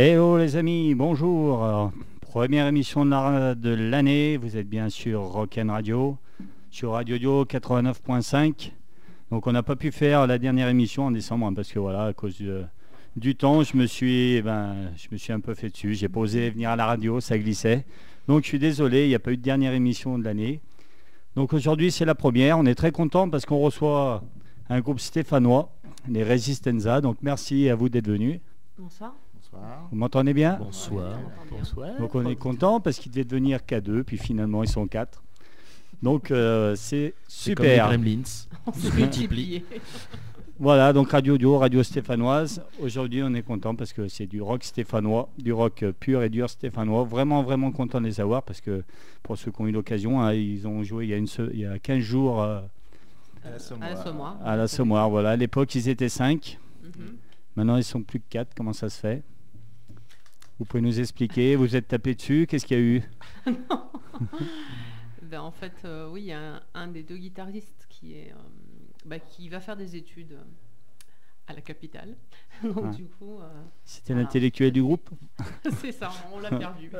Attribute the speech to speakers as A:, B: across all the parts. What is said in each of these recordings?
A: Hello les amis, bonjour. Première émission de la- de l'année, vous êtes bien sûr Rock'n Radio, sur Radio Dio 89.5. Donc on n'a pas pu faire la dernière émission en décembre hein, parce que voilà, à cause de- du temps, je me suis eh ben, je me suis un peu fait dessus. J'ai pas osé venir à la radio, ça glissait. Donc je suis désolé, il n'y a pas eu de dernière émission de l'année. Donc aujourd'hui c'est la première, on est très content parce qu'on reçoit un groupe stéphanois, les Resistenza. Donc merci à vous d'être venus.
B: Bonsoir.
C: Bonsoir.
A: Vous m'entendez bien
C: Bonsoir. Bonsoir.
A: Donc on est content parce qu'ils devaient devenir qu'à deux, puis finalement ils sont quatre. Donc euh, c'est
C: comme les
A: super.
C: Gremlins.
B: On s'est multiplié.
A: Voilà, donc Radio Audio, Radio stéphanoise. Aujourd'hui on est content parce que c'est du rock stéphanois, du rock pur et dur stéphanois. Vraiment, vraiment content de les avoir parce que pour ceux qui ont eu l'occasion, hein, ils ont joué il y a, une se- il y a 15 jours euh,
C: À la
B: À la Sommoir.
A: à la Sommoire. Voilà, à l'époque ils étaient 5.
B: Mhm.
A: Maintenant ils sont plus que 4. Comment ça se fait? Vous pouvez nous expliquer Vous êtes tapé dessus Qu'est-ce qu'il y a eu?
B: Ben, en fait, euh, oui, il y a un, un des deux guitaristes qui, est, euh, bah, qui va faire des études euh, à la capitale. Donc
A: Ah.
B: du coup, euh,
A: C'était
B: Voilà.
A: l'intellectuel du groupe?
B: C'est ça, on l'a perdu.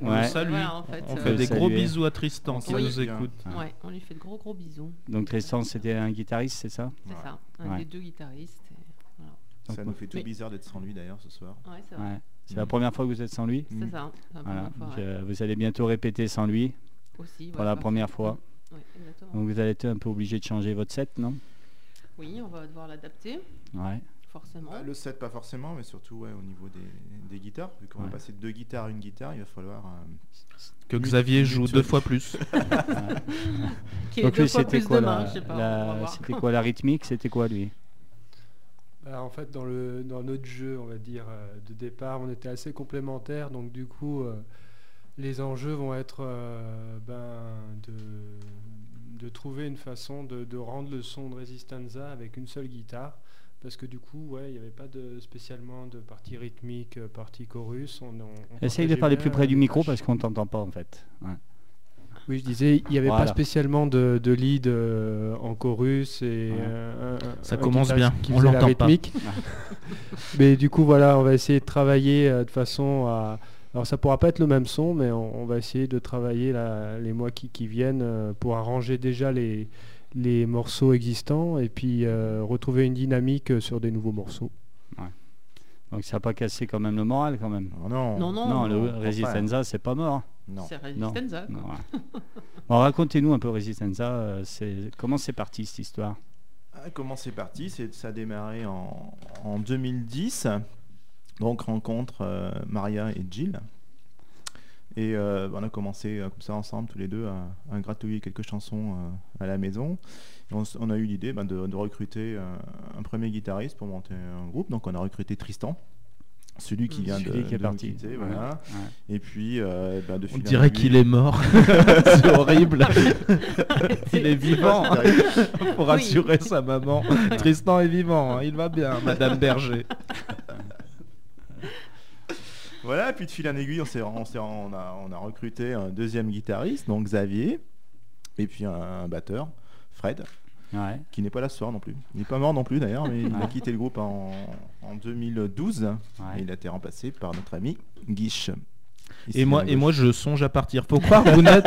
C: On
A: Ouais.
C: le salue.
B: Voilà, en fait,
C: on
B: euh,
C: fait des
A: Saluer.
C: gros bisous à Tristan qui
B: Oui.
C: nous écoute.
B: Ouais, on lui fait de gros gros bisous.
A: Donc Tristan, c'était un guitariste, c'est ça?
B: C'est
D: Ouais.
B: ça, un
A: Ouais.
B: des deux guitaristes.
A: Donc,
D: Ça nous fait tout bizarre d'être sans lui d'ailleurs ce soir.
B: Ouais, c'est vrai.
A: ouais. C'est la première fois que vous êtes sans lui
B: C'est ça. c'est la
A: Voilà.
B: première fois,
A: Donc,
B: ouais.
A: euh, vous allez bientôt répéter sans lui
B: Aussi.
A: pour la première fois. Donc vous allez être un peu obligé de changer votre set, non?
B: Oui, on va devoir l'adapter,
A: Ouais.
B: forcément.
D: Bah, le set pas forcément, mais surtout ouais, au niveau des, des guitares. Vu qu'on
A: Ouais.
D: va passer de deux guitares à une guitare, il va falloir. euh,
C: Que Xavier joue deux fois plus.
B: Qui est
A: Donc
B: deux
A: lui,
B: fois
A: c'était
B: plus
A: quoi,
B: de mains,
A: la,
B: je sais pas,
A: la-
B: on va voir.
A: c'était quoi la rythmique? C'était quoi lui?
E: Bah, en fait, dans, le, dans notre jeu, on va dire, euh, de départ, on était assez complémentaires. Donc, du coup, euh, les enjeux vont être euh, ben, de, de trouver une façon de, de rendre le son de Resistanza avec une seule guitare. Parce que du coup, ouais, il n'y avait pas de, spécialement de partie rythmique, partie chorus. On, on- on
A: Essaye de parler plus près du micro parce qu'on t'entend pas en fait. Ouais.
E: Oui, je disais, il n'y avait
A: Voilà.
E: pas spécialement de, de lead euh, en chorus et
A: Ouais.
E: euh,
C: Ça
E: un
C: commence bien,
E: qui
C: on
E: la
C: l'entend pas.
E: rythmique. mais du coup, voilà, on va essayer de travailler euh, de façon à. Alors, ça pourra pas être le même son, mais on, on va essayer de travailler là, les mois qui, qui viennent euh, pour arranger déjà les, les morceaux existants et puis euh, retrouver une dynamique sur des nouveaux morceaux.
A: Donc ça n'a pas cassé quand même le moral quand même.
D: Non, non.
B: Non, non,
A: non, le
D: non,
A: Resistenza, c'est pas mort.
D: Non.
B: C'est
A: Non.
B: Resistenza. quoi.
A: Non, ouais. Bon, Racontez-nous un peu Resistenza. euh, Comment c'est parti cette histoire?
D: Ah, comment c'est parti? C'est ça a démarré en, en 2010. Donc rencontre euh, Maria et Jill. Et euh, on a commencé euh, comme ça ensemble tous les deux à, à gratouiller quelques chansons euh, à la maison. Et on, a eu l'idée ben, de, de recruter euh, un premier guitariste pour monter un groupe. Donc on a recruté Tristan, celui qui
B: Mm.
D: vient
A: Celui
D: de,
A: qui est
D: de nous
A: parti.
D: quitter,
A: Ouais,
D: voilà.
A: ouais.
D: Et puis ben, de
C: On dirait qu'il est mort. C'est horrible. il est vivant. Pour
B: Oui.
C: rassurer sa maman. Tristan est vivant. hein, Il va bien, Madame Berger.
D: Voilà, puis de fil en aiguille, on, s'est- on, s'est- on a, on a recruté un deuxième guitariste, donc Xavier, et puis un, un batteur, Fred,
A: Ouais.
D: qui n'est pas là ce soir non plus. Il n'est pas mort non plus d'ailleurs, mais il
A: Ouais.
D: a quitté le groupe en, en 2012,
A: Ouais.
D: et il a été remplacé par notre ami Guiche. Ici
C: Et moi, et moi, je songe à partir. Faut croire que vous n'êtes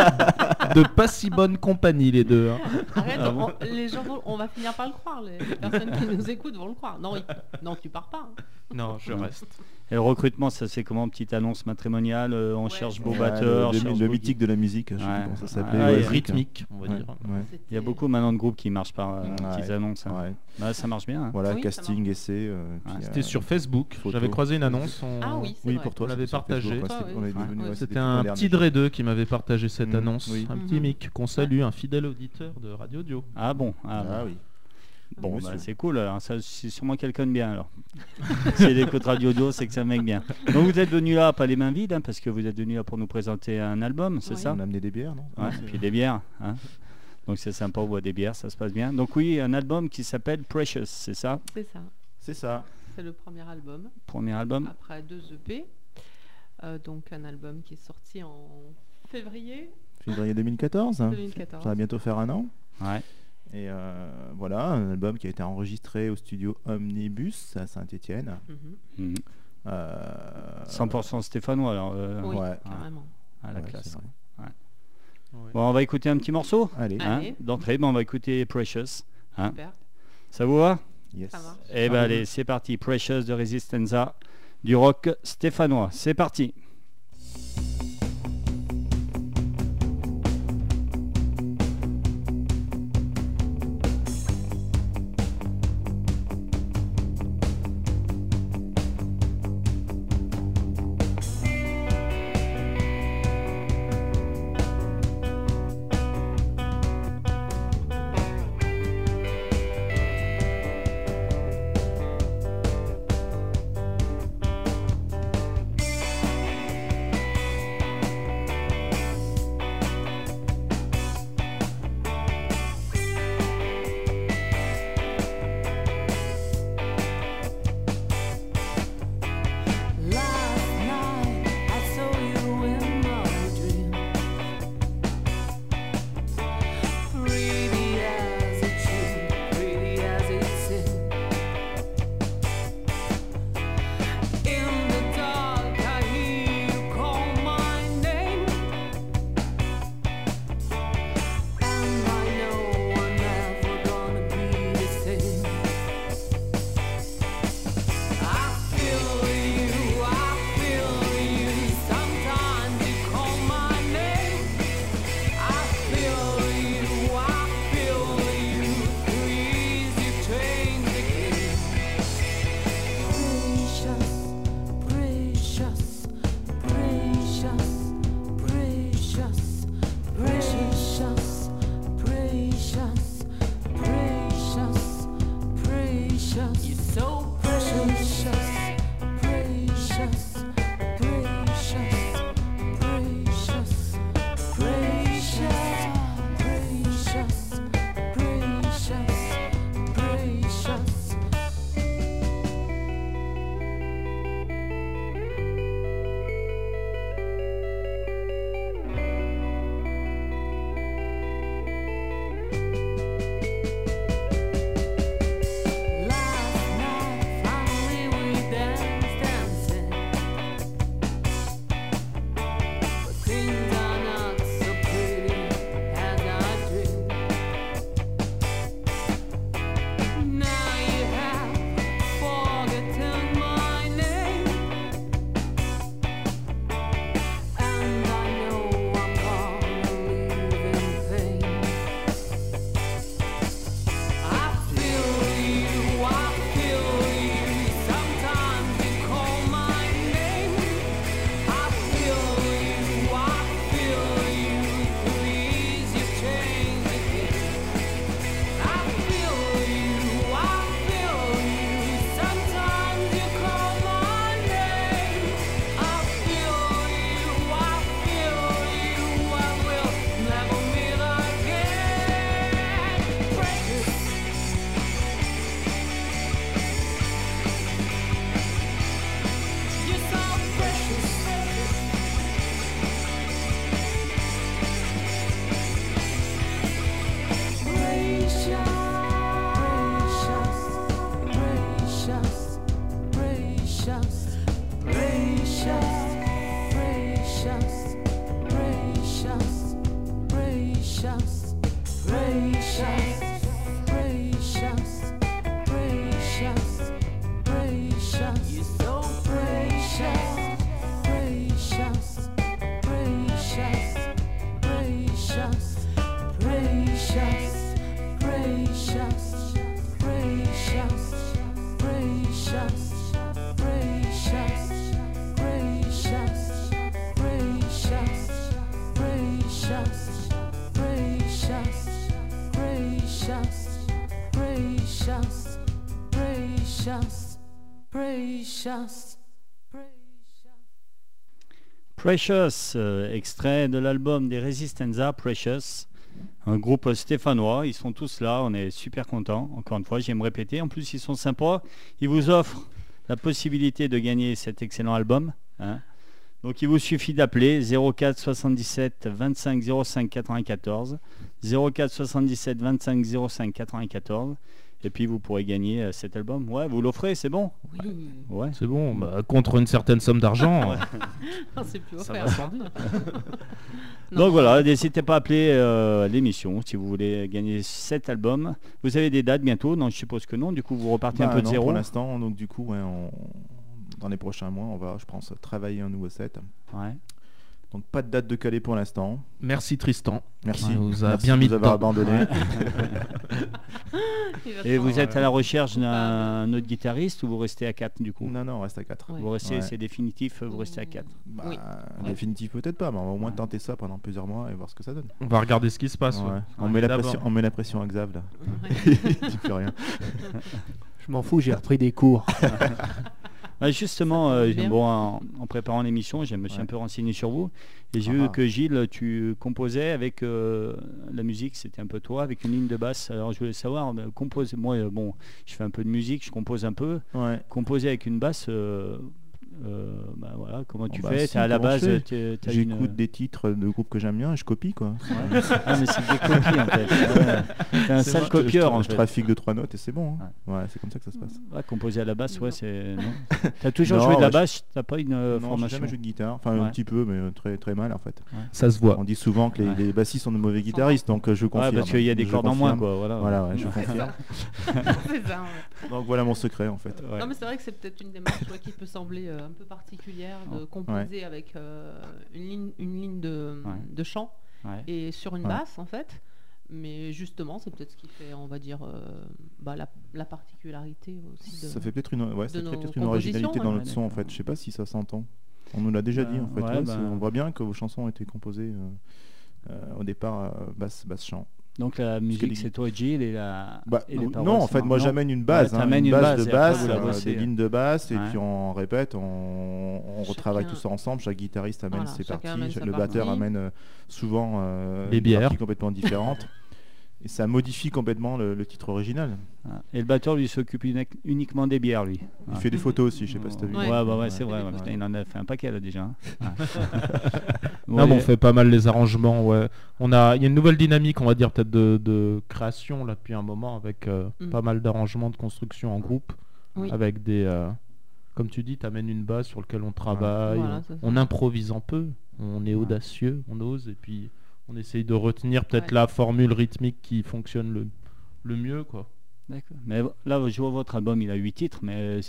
C: de pas si bonne compagnie, les deux. hein.
B: Arrête,
A: Ah
B: on- les gens vont- on va finir par le croire. Les, les personnes qui nous écoutent vont le croire. Non, il- non tu pars pas. hein.
C: Non, je reste.
A: Et le recrutement, ça c'est comment? Petite annonce matrimoniale euh, On
B: Ouais.
A: cherche beau
D: Ouais,
A: batteur.
D: le,
A: cherche
D: le, le
A: beau
D: mythique de la musique, je sais
A: Ouais.
D: comment ça
A: Ah,
D: s'appelait.
C: Rythmique, on va
D: Ouais,
C: dire.
D: ouais.
A: Il y a
B: C'était-
A: beaucoup maintenant de groupes qui marchent par euh,
D: Ouais.
A: petites annonces. hein.
D: Ouais.
A: Bah, ça marche bien. hein.
D: Voilà,
B: Oui,
D: casting, essai. euh,
A: Ouais.
D: euh,
C: C'était sur Facebook. J'avais croisé une annonce. on-
B: Ah oui,
D: Oui, pour toi.
C: On l'avait
D: c'était
C: partagé.
B: Ah,
D: c'était-
C: C'était un petit
D: jour.
C: Dredeux qui m'avait partagé cette
D: Mm,
C: annonce. Un petit mic qu'on salue, un fidèle auditeur de Radio Dio.
A: Ah bon? Ah,
D: Ah oui.
A: Bon, bah, c'est cool. c'est sûrement quelqu'un de bien alors. si elle écoute Radio Audio, c'est que c'est un mec bien. Donc vous êtes venu là, pas les mains vides, hein, parce que vous êtes venu là pour nous présenter un album, c'est
B: Oui.
A: ça
D: On a amené des bières, non?
A: Ouais,
D: c'est-
A: puis des bières. hein. Donc c'est sympa, on boit des bières, ça se passe bien. Donc oui, un album qui s'appelle Precious, c'est ça?
B: C'est ça.
D: C'est ça.
B: C'est le premier album.
A: Premier album
B: Après deux EP. Euh, donc un album qui est sorti en février
D: Février 2014. hein.
B: 2014.
D: Ça va bientôt faire un an.
A: Ouais.
D: Et euh, voilà, un album qui a été enregistré au studio Omnibus à Saint-Étienne.
B: Mhm.
A: Mhm.
D: Euh,
F: 100% stéphanois alors. euh,
B: Oui,
D: ouais.
B: carrément.
F: à la
D: ouais,
F: classe. Bon, on va écouter un petit morceau.
D: Allez,
B: Ah.
F: hein,
B: Allez.
F: D'entrée, bon, on va écouter Precious. Hein.
B: Super.
F: Ça vous va
D: yes.
B: Ça.
F: Eh ben allez, c'est parti. Precious de Resistenza, du rock stéphanois. C'est parti.
A: Precious, precious, precious,
F: extrait de l'album des Resistenza, Precious, un groupe stéphanois. Ils sont tous là, on est super contents. Encore une fois, j'aime répéter. En plus, ils sont sympas. Ils vous offrent la possibilité de gagner cet excellent album. hein. Donc, il vous suffit d'appeler 04 77 25 05 94, 04 77 25 05 94,
A: Et puis vous pourrez gagner euh, cet album. Ouais, vous l'offrez, c'est bon
B: Oui.
A: Ouais.
C: C'est bon, bah, contre une certaine somme d'argent,
B: c'est plus
C: ça
B: offert.
C: va sans dire.
B: Non.
A: Donc voilà, n'hésitez pas à appeler euh, l'émission si vous voulez gagner cet album. Vous avez des dates bientôt? Non, je suppose que non. Du coup, vous repartez un
D: Bah
A: peu de
D: non,
A: zéro.
D: Pour l'instant, donc du coup, ouais, on- dans les prochains mois, on va, je pense, travailler un nouveau set.
A: Ouais.
D: Donc pas de date de Calais pour l'instant.
C: Merci Tristan.
D: Merci.
C: Ouais, vous a
D: Merci
C: bien
D: de
C: mis
D: nous avoir.
B: Il va
A: Et vous êtes à la recherche
B: Coupable.
A: d'un autre guitariste ou vous restez à 4 du coup
D: non, non, on reste à 4.
B: Ouais.
A: Vous restez,
D: Ouais.
A: c'est définitif, vous restez à 4.
D: Bah,
B: Oui.
D: Définitif peut-être pas, mais on va au moins tenter ça pendant plusieurs mois et voir ce que ça donne.
C: On va regarder ce qui se passe.
D: Ouais.
C: ouais.
D: On,
C: Ouais,
D: met la pression, on met la pression à Xav là.
B: Ouais.
D: Il dit plus rien.
E: Je m'en fous, j'ai repris des cours.
A: Ah, justement, euh, bon, en, en préparant l'émission, je me suis
D: Ouais.
A: un peu renseigné sur vous. Et j'ai
D: Ah.
A: vu que Gilles, tu composais avec euh, la musique, c'était un peu toi, avec une ligne de basse. Alors je voulais savoir, euh, composer, moi, euh, bon, je fais un peu de musique, je compose un peu.
D: Ouais.
A: Composer avec une basse, euh, euh, bah, voilà, comment tu
D: bah,
A: fais?
D: si,
A: à la base,
D: J'écoute
A: une-
D: des titres de groupes que j'aime bien et je copie quoi.
A: Ouais. Ah, mais c'est des copies en fait. Ouais. T'es un sale
D: moi, je- je,
A: copieur
D: je trafique de trois notes et c'est bon. hein. Ouais, c'est comme ça que ça se passe.
A: Ouais, composer à la basse, ouais, c'est. T'as toujours
D: Non,
A: joué de la basse, t'as pas une euh,
D: non, j'ai
A: formation?
D: jamais joué de guitare. Enfin,
A: Ouais.
D: un petit peu, mais euh, très très mal en fait.
C: Ça se voit.
D: On dit souvent que les,
A: Ouais.
D: les bassistes sont de mauvais guitaristes, donc euh, je
A: Ouais,
D: confirme.
A: parce qu'il y a des cordes en moins, quoi. Voilà,
D: je confirme. Donc voilà mon secret en fait.
B: Non, mais c'est vrai que c'est peut-être une démarche qui peut sembler euh, un peu particulière de composer avec euh, une ligne, une ligne de,
A: Ouais.
B: de chant
A: Ouais.
B: et sur une
D: Ouais.
B: basse en fait. Mais justement, c'est peut-être ce qui fait, on va dire, euh, bah, la, la particularité aussi de.
D: Ça fait peut-être une, ouais, ça
B: nos
D: peut-être une originalité dans notre son en fait. Je sais pas si ça s'entend. On nous l'a déjà dit en fait.
A: Ouais,
D: ouais,
A: bah-
D: On voit bien que vos chansons ont été composées euh, euh, au départ euh, basse, basse chant.
A: Donc la musique, c'est toi, Gilles, et la.
D: Bah,
A: et les
D: non, en fait, moi
A: non
D: j'amène une base,
A: Ouais,
D: hein, une,
A: une
D: base,
A: base,
D: de basse, euh, des lignes de basse, et puis on répète, on, on retravaille
B: Chacun-
D: tout ça ensemble. Chaque guitariste amène
B: Voilà,
D: ses parties,
B: amène
D: le batteur
B: partie.
D: amène euh, souvent euh,
C: Des
D: une
C: bières.
D: complètement différente. et ça modifie complètement le, le titre original.
A: Ah. Et le batteur, lui, s'occupe uni- uniquement des bières, lui.
D: Il fait des photos aussi, je sais pas si t'as vu.
A: Ouais,
B: Ouais.
A: bah ouais, c'est vrai. Putain, il en a fait un paquet là déjà. hein. Ouais.
C: Non, mais on fait pas mal les arrangements. Ouais. On a, il y a une nouvelle dynamique, on va dire peut-être de, de création là depuis un moment avec euh,
B: Mm.
C: pas mal d'arrangements de construction en groupe,
B: Oui.
C: avec des, euh, comme tu dis, tu amènes une base sur laquelle on travaille,
B: Voilà,
C: on, on improvise un peu, on est audacieux, on ose et puis on essaye de retenir peut-être
B: Ouais.
C: la formule rythmique qui fonctionne le, le mieux quoi.
A: D'accord. Mais là, je vois votre album, il a 8 titres, mais euh,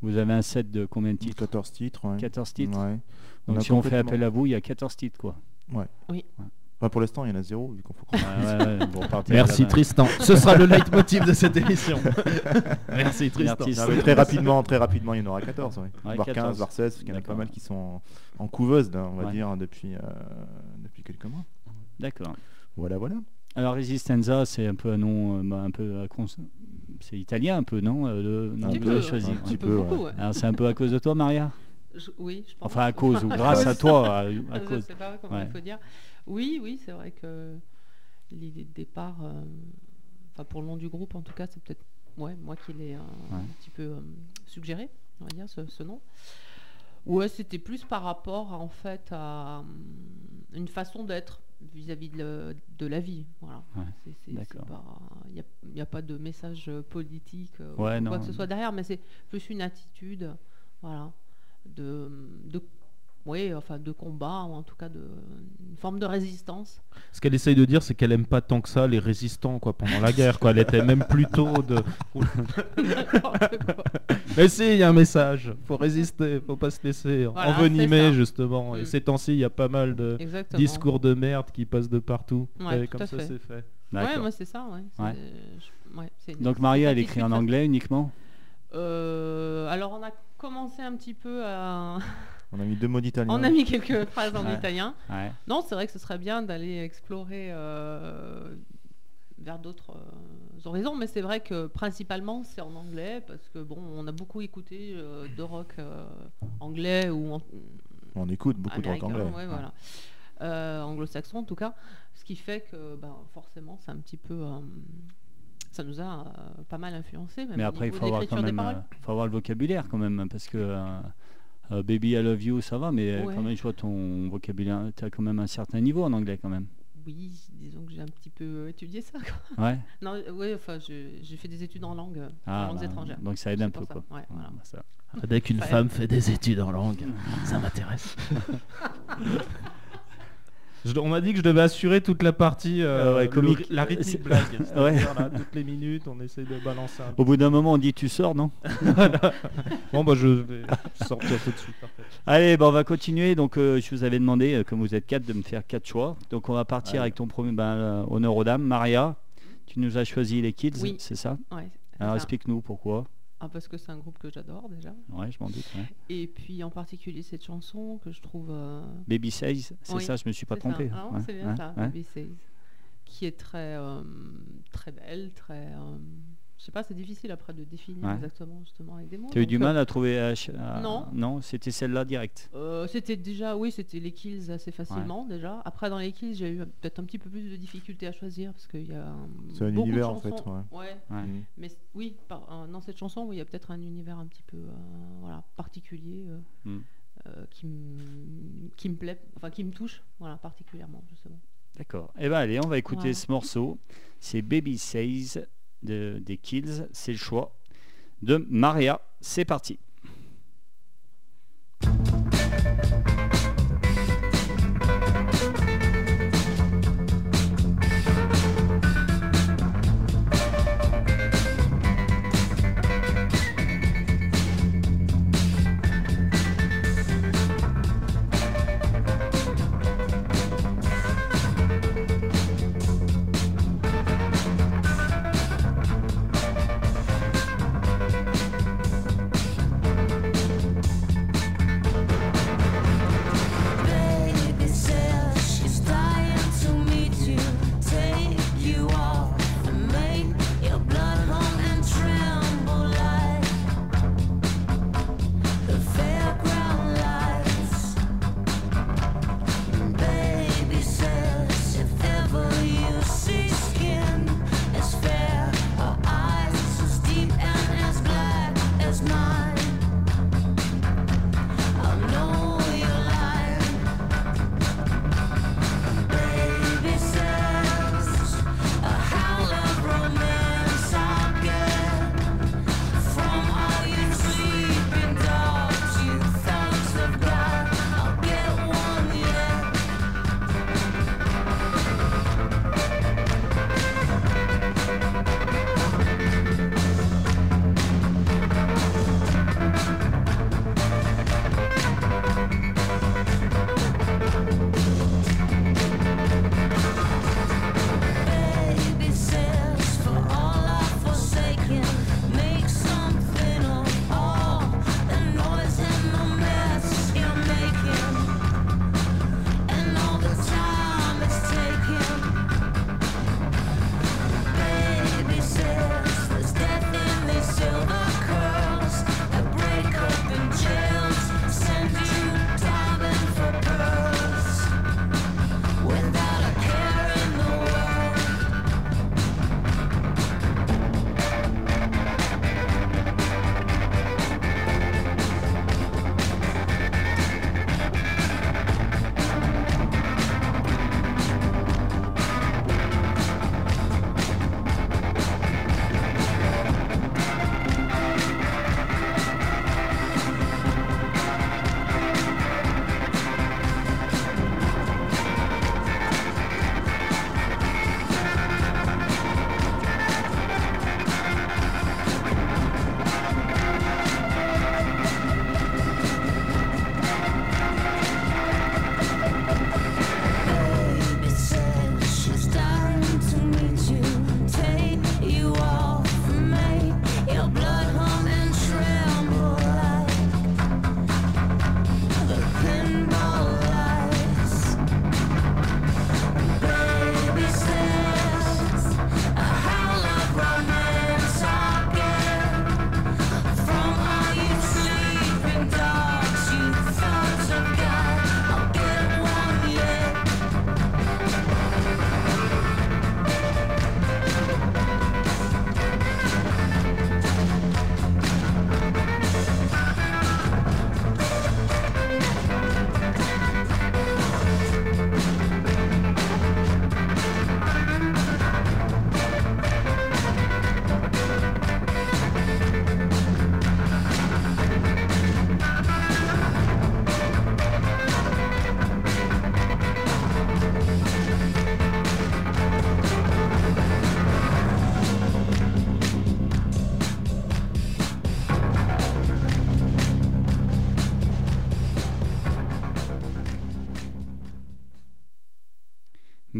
A: vous avez un set de combien de titres?
D: 14 titres, ouais.
A: 14 titres.
D: Ouais. On
A: Donc
D: a
A: si on fait appel à vous, il y a 14 titres, quoi.
D: Enfin, pour l'instant, il y en a zéro, vu qu'on faut
A: Ouais, ouais, ouais, à
C: Merci Tristan. Ce sera le leitmotiv de cette émission. Merci Tristan.
A: Merci.
D: Non, mais très rapidement, très rapidement, il y en aura 14, ouais.
A: Ouais,
D: voire
A: 14.
D: 15, voire 16, parce qu'il y en a pas mal qui sont en, en couveuse, là, on va
A: Ouais.
D: dire, depuis, euh, depuis quelques mois.
A: D'accord.
D: Voilà, voilà.
A: Alors Resistenza, c'est un peu un nom, euh, bah, un peu c'est italien un peu, non euh, le
D: ouais.
A: choisi.
D: Un petit
B: peu
D: peu,
B: beaucoup,
D: ouais.
B: ouais.
A: Alors c'est un peu à cause de toi, Maria?
B: Je- oui, je pense.
A: Enfin à cause ou grâce à toi, à, à
B: je
A: cause.
B: sais pas comment
A: Ouais.
B: il faut dire. Oui, oui, c'est vrai que l'idée de départ, euh, enfin pour le nom du groupe en tout cas, c'est peut-être ouais, moi qui l'ai euh, un
A: Ouais.
B: petit peu euh, suggéré, on va dire, ce, ce nom. Ouais, c'était plus par rapport en fait à une façon d'être vis-à-vis de, de la vie. Voilà.
A: Ouais,
B: Il n'y a, a pas de message politique euh, ou quoi que ce soit derrière, mais c'est plus une attitude, voilà, de, de oui, enfin de combat ou en tout cas de une forme de résistance.
C: Ce qu'elle essaye de dire, c'est qu'elle aime pas tant que ça les résistants quoi pendant la guerre. Quoi. Elle était même plutôt de. Mais si, il y a un message. Faut résister, faut pas se laisser
B: Voilà,
C: envenimer justement. Et
B: Mm.
C: ces temps-ci, il y a pas mal de
B: Exactement.
C: discours de merde qui passent de partout.
B: Ouais,
C: comme
B: à
C: ça, c'est fait.
B: Ouais, moi c'est ça, ouais. Je- une-
A: Donc Maria, elle écrit en anglais uniquement?
B: Euh, alors on a commencé un petit peu à...
D: On a mis deux mots d'italien.
B: on a mis quelques phrases en
A: Ouais.
B: italien.
A: Ouais.
B: Non, c'est vrai que ce serait bien d'aller explorer euh, vers d'autres euh, horizons, mais c'est vrai que principalement c'est en anglais parce que bon, on a beaucoup écouté euh, de rock anglais ou en-
D: On écoute beaucoup de rock anglais.
B: ouais, voilà. Anglo-saxon en tout cas, ce qui fait que ben, forcément c'est un petit peu, ça nous a euh, pas mal influencé. Même
A: Mais après, il faut avoir quand même, euh, faut avoir le vocabulaire quand même, hein, parce que euh, euh, Baby I Love You, ça va, mais euh,
B: Ouais.
A: quand même, je vois ton vocabulaire, tu as quand même un certain niveau en anglais quand même.
B: oui, disons que j'ai un petit peu étudié ça. quoi.
A: Ouais.
B: Non, ouais, enfin, je- j'ai fait des études en langue, euh,
A: Ah,
B: en langues
A: bah,
B: étrangères.
A: Donc ça aide un peu
B: ça.
A: quoi.
B: Ouais, voilà.
A: bah, ça.
C: Dès qu'une femme fait des études en langue, ça m'intéresse. Je- on m'a dit que je devais assurer toute la partie euh, le-
A: comique.
C: la
A: C'est-
C: rythmique blague.
A: Ouais.
C: C'est-à-dire, là, toutes les minutes, on essaie de balancer un
A: Au bout d'un moment, on dit tu sors, non
C: Bon, bah, je vais sortir tout de suite. parfait.
A: Allez, bah, on va continuer. Donc, euh, je vous avais demandé, euh, comme vous êtes quatre, de me faire quatre choix. Donc, on va partir
D: Ouais.
A: avec ton premier ben, euh, honneur aux dames. Maria, tu nous as choisi les Kids,
B: Oui.
A: c'est ça Alors,
B: ça.
A: explique-nous pourquoi.
B: Ah, parce que c'est un groupe que j'adore déjà.
A: Ouais, je m'en doute. ouais.
B: Et puis en particulier cette chanson que je trouve. euh,
A: Baby Says, c'est
B: Oui,
A: ça, je me suis pas trompé.
B: Ah
A: Ouais,
B: c'est bien ça. Baby Says. Qui est très, euh, très belle, très. euh, sais pas, c'est difficile après de définir
A: Ouais.
B: exactement justement avec des mots.
A: Tu as eu du mal à trouver euh, à-
B: Non.
A: Non, c'était celle-là direct.
B: Euh, c'était déjà, oui, c'était les kills assez facilement déjà. Après, dans les kills, j'ai eu peut-être un petit peu plus de difficultés à choisir parce qu'il y a un-
D: C'est un
B: beaucoup de
D: univers, en fait,
B: chansons.
D: ouais.
B: Ouais,
A: Ouais.
D: Mhm.
B: mais oui, par- euh, dans cette chanson, oui, il y a peut-être un univers un petit peu euh, voilà, particulier euh,
A: Mm.
B: euh, qui, me- qui me plaît, enfin qui me touche voilà, particulièrement justement.
A: D'accord. Eh ben allez, on va écouter
B: Voilà.
A: ce morceau. C'est Baby Says de, des Kills. C'est le choix de Maria. C'est parti.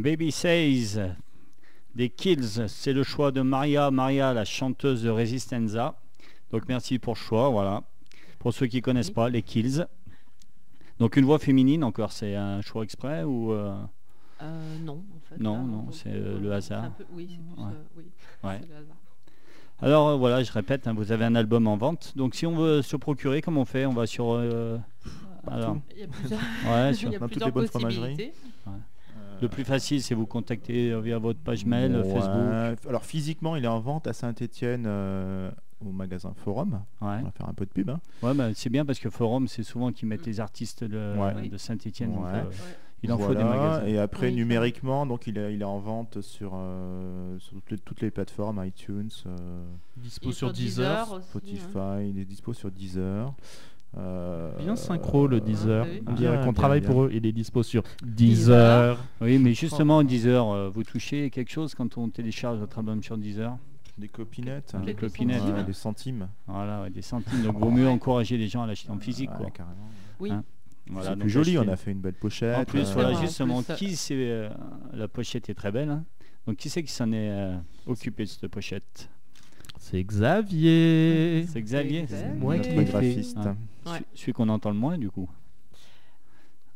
G: Baby
A: Says des Kills, c'est le choix de Maria, Maria la chanteuse de Resistenza. Donc merci pour le choix, voilà. Pour ceux qui connaissent
B: Oui.
A: pas, les Kills. Donc une voix féminine encore, c'est un choix exprès ou euh,
B: Euh, non, en fait.
A: Non,
B: là,
A: non, c'est, euh, le
B: c'est
A: hasard.
B: un peu- oui, c'est plus,
A: Ouais.
B: euh, oui,
A: Ouais.
B: c'est le hasard.
A: Alors euh, voilà, je répète, hein, vous avez un album en vente. Donc si on veut se procurer, comment on fait? On va sur euh, alors
B: Il y a plusieurs,
A: ouais,
B: il
A: sur-
B: y a
D: dans toutes
B: plusieurs
D: les bonnes fromageries.
B: possibilités.
A: Le plus facile, c'est vous contacter euh, via votre page mail,
D: Ouais.
A: Facebook.
D: Alors physiquement, il est en vente à Saint-Étienne au magasin Forum.
A: Ouais.
D: On va faire un peu de pub. hein.
A: Ouais, bah, c'est bien parce que Forum, c'est souvent qu'ils mettent les artistes de,
D: Ouais.
A: de Saint-Etienne. donc,
D: Ouais.
A: euh,
B: Ouais.
A: il en faut des magasins.
D: Et après,
B: Oui,
D: numériquement, donc il est, il est en vente sur, euh, sur toutes, les, toutes les plateformes, iTunes, euh,
C: Dispo sur Deezer.
B: aussi,
D: Spotify.
B: hein.
D: Il est dispo sur Deezer. Euh,
C: Bien synchro le Deezer.
B: oui.
C: On dirait
D: Bien,
C: qu'on travaille
D: bien.
C: pour eux. Il est dispo sur
B: Deezer.
C: Deezer.
A: Oui, mais justement, Deezer, euh, vous touchez quelque chose quand on télécharge votre album sur Deezer
D: Des copinettes.
A: Des
B: Quelques
A: copinettes.
B: centimes.
D: Ouais, des centimes.
A: Voilà, ouais, des centimes. Donc, vaut mieux encourager les gens à l'acheter en physique.
D: Ouais,
A: quoi.
D: carrément.
B: Oui.
A: Hein, Voilà,
D: c'est
A: donc
D: plus joli, on a fait une belle pochette.
A: En plus,
D: euh,
A: voilà,
B: en
A: justement,
B: plus,
A: qui c'est euh, La pochette est très belle. hein. Donc, qui c'est qui s'en est euh, occupé de cette pochette?
C: C'est Xavier.
A: C'est Xavier
B: C'est
C: moi qui l'ai fait.
D: graphiste.
A: Ouais. Celui- qu'on entend le moins, du coup.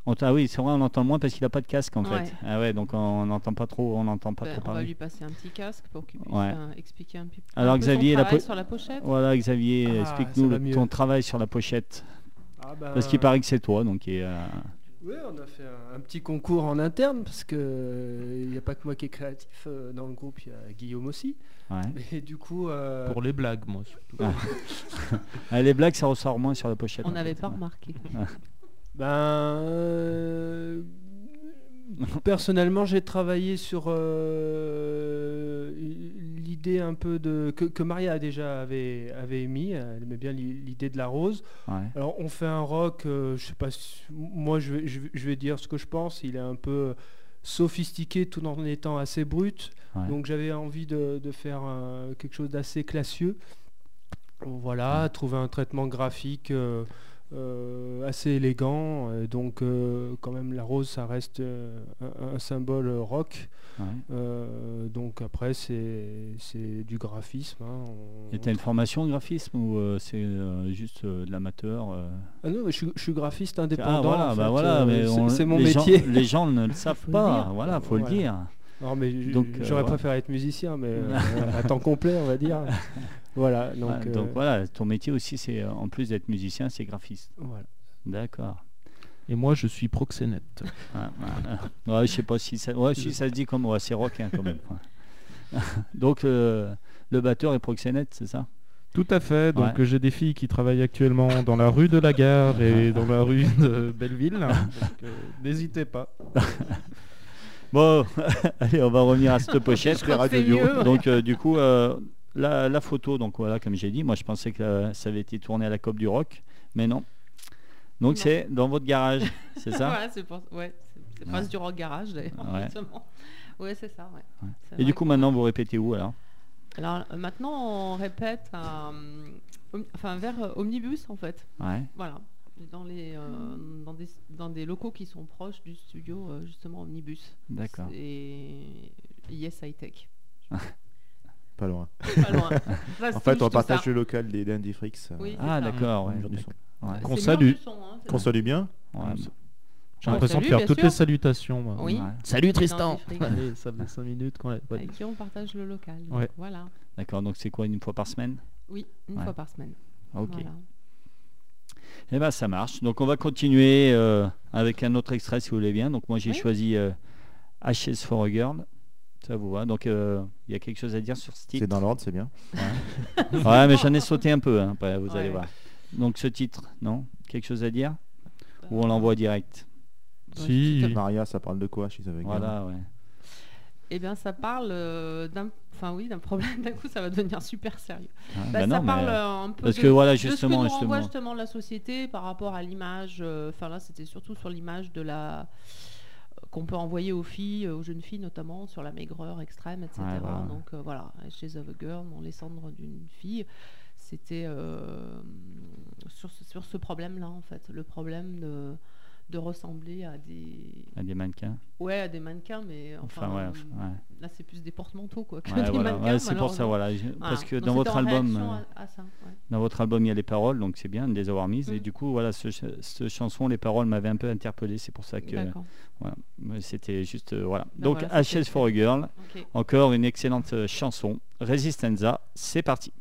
A: On ah oui, c'est vrai, on entend le moins parce qu'il n'a pas de casque en
B: Ouais.
A: fait. Ah ouais, donc on n'entend pas trop, on n'entend pas
B: Ben,
A: trop
B: on va
A: parler.
B: lui passer un petit casque pour qu'il puisse
A: Ouais.
B: euh, expliquer un, petit-
A: Alors,
B: peu
A: Xavier,
B: son
A: la
B: travail
A: po-
B: sur la pochette.
A: Voilà, Xavier,
E: Ah,
A: explique-nous
E: va
A: ton travail sur la pochette.
E: Ah ben,
A: Parce qu'il paraît que c'est toi, donc et, euh,
E: Oui, on a fait un, un petit concours en interne parce que il n'y a pas que moi qui est créatif euh, dans le groupe, il y a Guillaume aussi.
A: ouais.
E: Et du coup, euh,
C: Pour les blagues, moi. surtout.
A: Ah, les blagues, ça ressort moins sur la pochette.
B: On n'avait pas remarqué.
E: ben, euh, personnellement, j'ai travaillé sur euh, l'idée un peu de que, que Maria déjà avait avait émis. Elle aimait bien l'i- l'idée de la rose.
A: Ouais.
E: Alors on fait un rock, euh, je sais pas, si- moi je vais, je, vais- je vais dire ce que je pense, il est un peu sophistiqué tout en étant assez brut,
A: Ouais.
E: donc j'avais envie de, de faire euh, quelque chose d'assez classieux. Voilà, trouver un traitement graphique euh, assez élégant, euh, donc euh, quand même la rose ça reste euh, un, un symbole rock,
A: ouais.
E: Euh, donc après c'est du graphisme. hein, on-
A: Et t'as une formation en graphisme ou euh, c'est euh, juste euh, de l'amateur euh?
E: Ah non, mais je, suis- je suis graphiste indépendant.
A: Ah voilà,
E: en
A: bah voilà,
E: euh, c'est-
A: on-
E: c'est mon
A: les
E: métier.
A: Gens, les gens ne le savent
B: le
A: pas,
B: dire.
A: voilà, faut le
E: Voilà.
A: dire.
E: Non, mais
A: euh,
E: j'aurais
A: voilà.
E: préféré être musicien, mais euh, à temps complet, on va dire. Voilà, donc,
A: Ouais,
E: euh,
A: donc voilà, ton métier aussi, c'est euh, en plus d'être musicien, c'est graphiste.
E: voilà.
A: D'accord.
C: Et moi, je suis proxénète.
A: Ouais, ouais. Ouais, je sais pas si ça, ouais, si ça se dit comme, ouais, c'est rock hein, quand même. Donc euh, le batteur est proxénète, c'est ça?
C: Tout à fait. Donc
A: Ouais.
C: j'ai des filles qui travaillent actuellement dans la rue de la Gare et dans la rue de Belleville. Euh, n'hésitez pas.
A: Bon, allez, on va revenir à cette pochette.
B: Je crois que c'est mieux, ouais.
A: Donc euh, du coup, euh, la, la photo, donc voilà, comme j'ai dit, moi je pensais que euh, ça avait été tourné à la COP du Rock, mais non. Donc c'est dans votre garage, c'est ça?
B: Voilà, c'est pour- ouais, c'est-
A: Ouais.
B: du rock garage d'ailleurs,
A: Ouais.
B: justement. Ouais, c'est ça, ouais.
A: Ouais. Et du coup, maintenant, vous répétez où alors?
B: Alors euh, maintenant, on répète à, euh, enfin, vers Omnibus en fait.
A: Ouais.
B: Voilà. Dans, les, euh, dans, des, dans des locaux qui sont proches du studio, euh, justement, Omnibus.
A: D'accord.
B: Et Yes High Tech.
D: Pas loin.
B: Pas
D: En fait, on partage le local des Dandy Freaks. euh,
B: Oui,
A: Ah d'accord, ouais. Ouais.
C: Qu'on salue.
B: Hein,
D: Qu'on salue bien.
A: Ouais.
C: J'ai
B: On
C: l'impression de faire
B: bien
C: toutes
B: sûr.
C: les salutations. moi.
B: Oui.
A: Ouais.
C: Salut
B: Tristan.
C: Allez, ça fait 5 minutes qu'on l'a. ouais.
B: Avec qui on partage le local. donc. Voilà.
A: D'accord, donc c'est quoi une fois par semaine?
B: Oui, une
A: Ouais.
B: fois par semaine.
A: Ok.
B: Voilà.
A: Eh ben ça marche. Donc on va continuer euh, avec un autre extrait si vous voulez bien. Donc moi j'ai
B: Oui.
A: choisi euh, Ashes for a Girl. Ça vous va Donc euh, il y a quelque chose à dire sur ce
D: C'est
A: titre
D: dans l'ordre, c'est bien.
A: Ouais, mais j'en ai sauté un peu, hein, après, vous allez voir. Donc ce titre, non? Quelque chose à dire? Ou on l'envoie direct?
C: Si.
D: Maria, ça parle de quoi She's avec
A: Voilà, ouais.
B: Eh bien, ça parle euh, d'un, enfin oui, d'un problème. D'un coup, ça va devenir super sérieux.
A: Ah,
B: Bah,
A: bah
B: ça
A: non, mais,
B: parle
A: euh,
B: euh, un peu
A: parce
B: de,
A: que voilà,
B: de ce que
A: justement,
B: nous
A: justement.
B: justement la société par rapport à l'image. euh, Enfin là, c'était surtout sur l'image de la qu'on peut envoyer aux filles, euh, aux jeunes filles notamment, sur la maigreur extrême, etc.
A: Ouais.
B: Donc euh, voilà, Ashes of a Girl, dans les cendres d'une fille, c'était euh, sur ce problème-là en fait, le problème de, de ressembler à des,
F: À des mannequins.
B: ouais, à des mannequins, mais
F: Enfin,
B: enfin,
F: ouais,
B: là c'est plus des porte-manteaux quoi que
F: Ouais,
B: des
F: voilà.
B: mannequins.
F: C'est pour ça, voilà. Je-
B: Voilà.
F: Parce que
B: Donc,
F: dans votre album, euh,
B: à- à ça,
F: dans votre album, il y a les paroles, donc c'est bien de les avoir mises. Et
B: Mm.
F: du coup, voilà, ce, cette chanson, les paroles m'avaient un peu interpellé. C'est pour ça que c'était juste euh, voilà.
B: Ben
F: donc HS for a Girl, encore une excellente euh, chanson. Resistenza, c'est parti.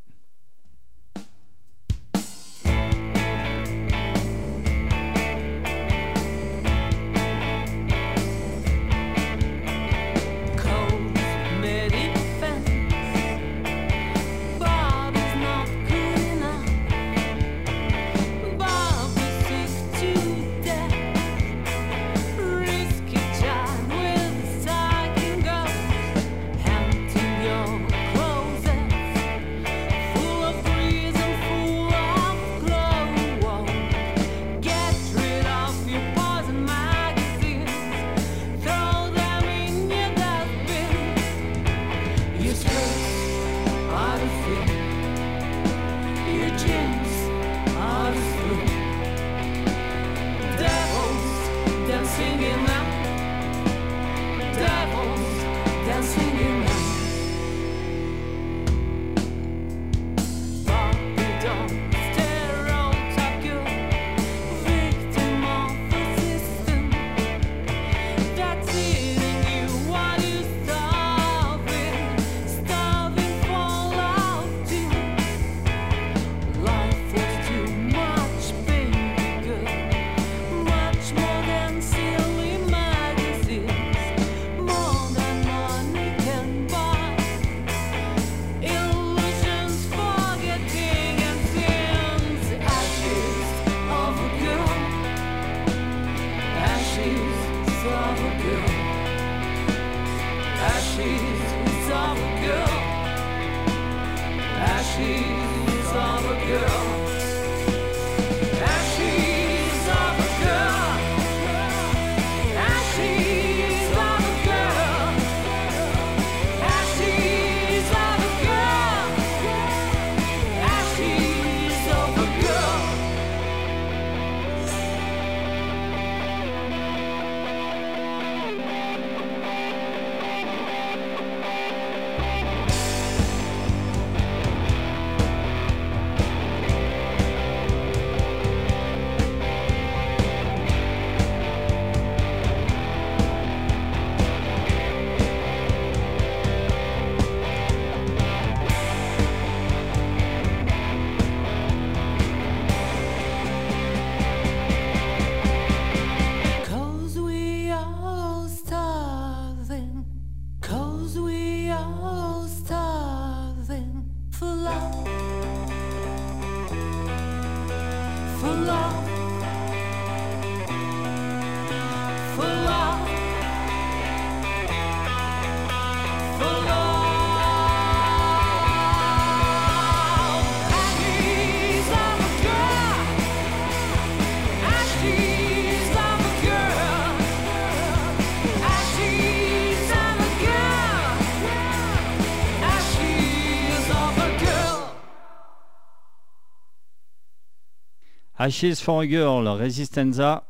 A: Ashes for a Girl,
F: Resistenza,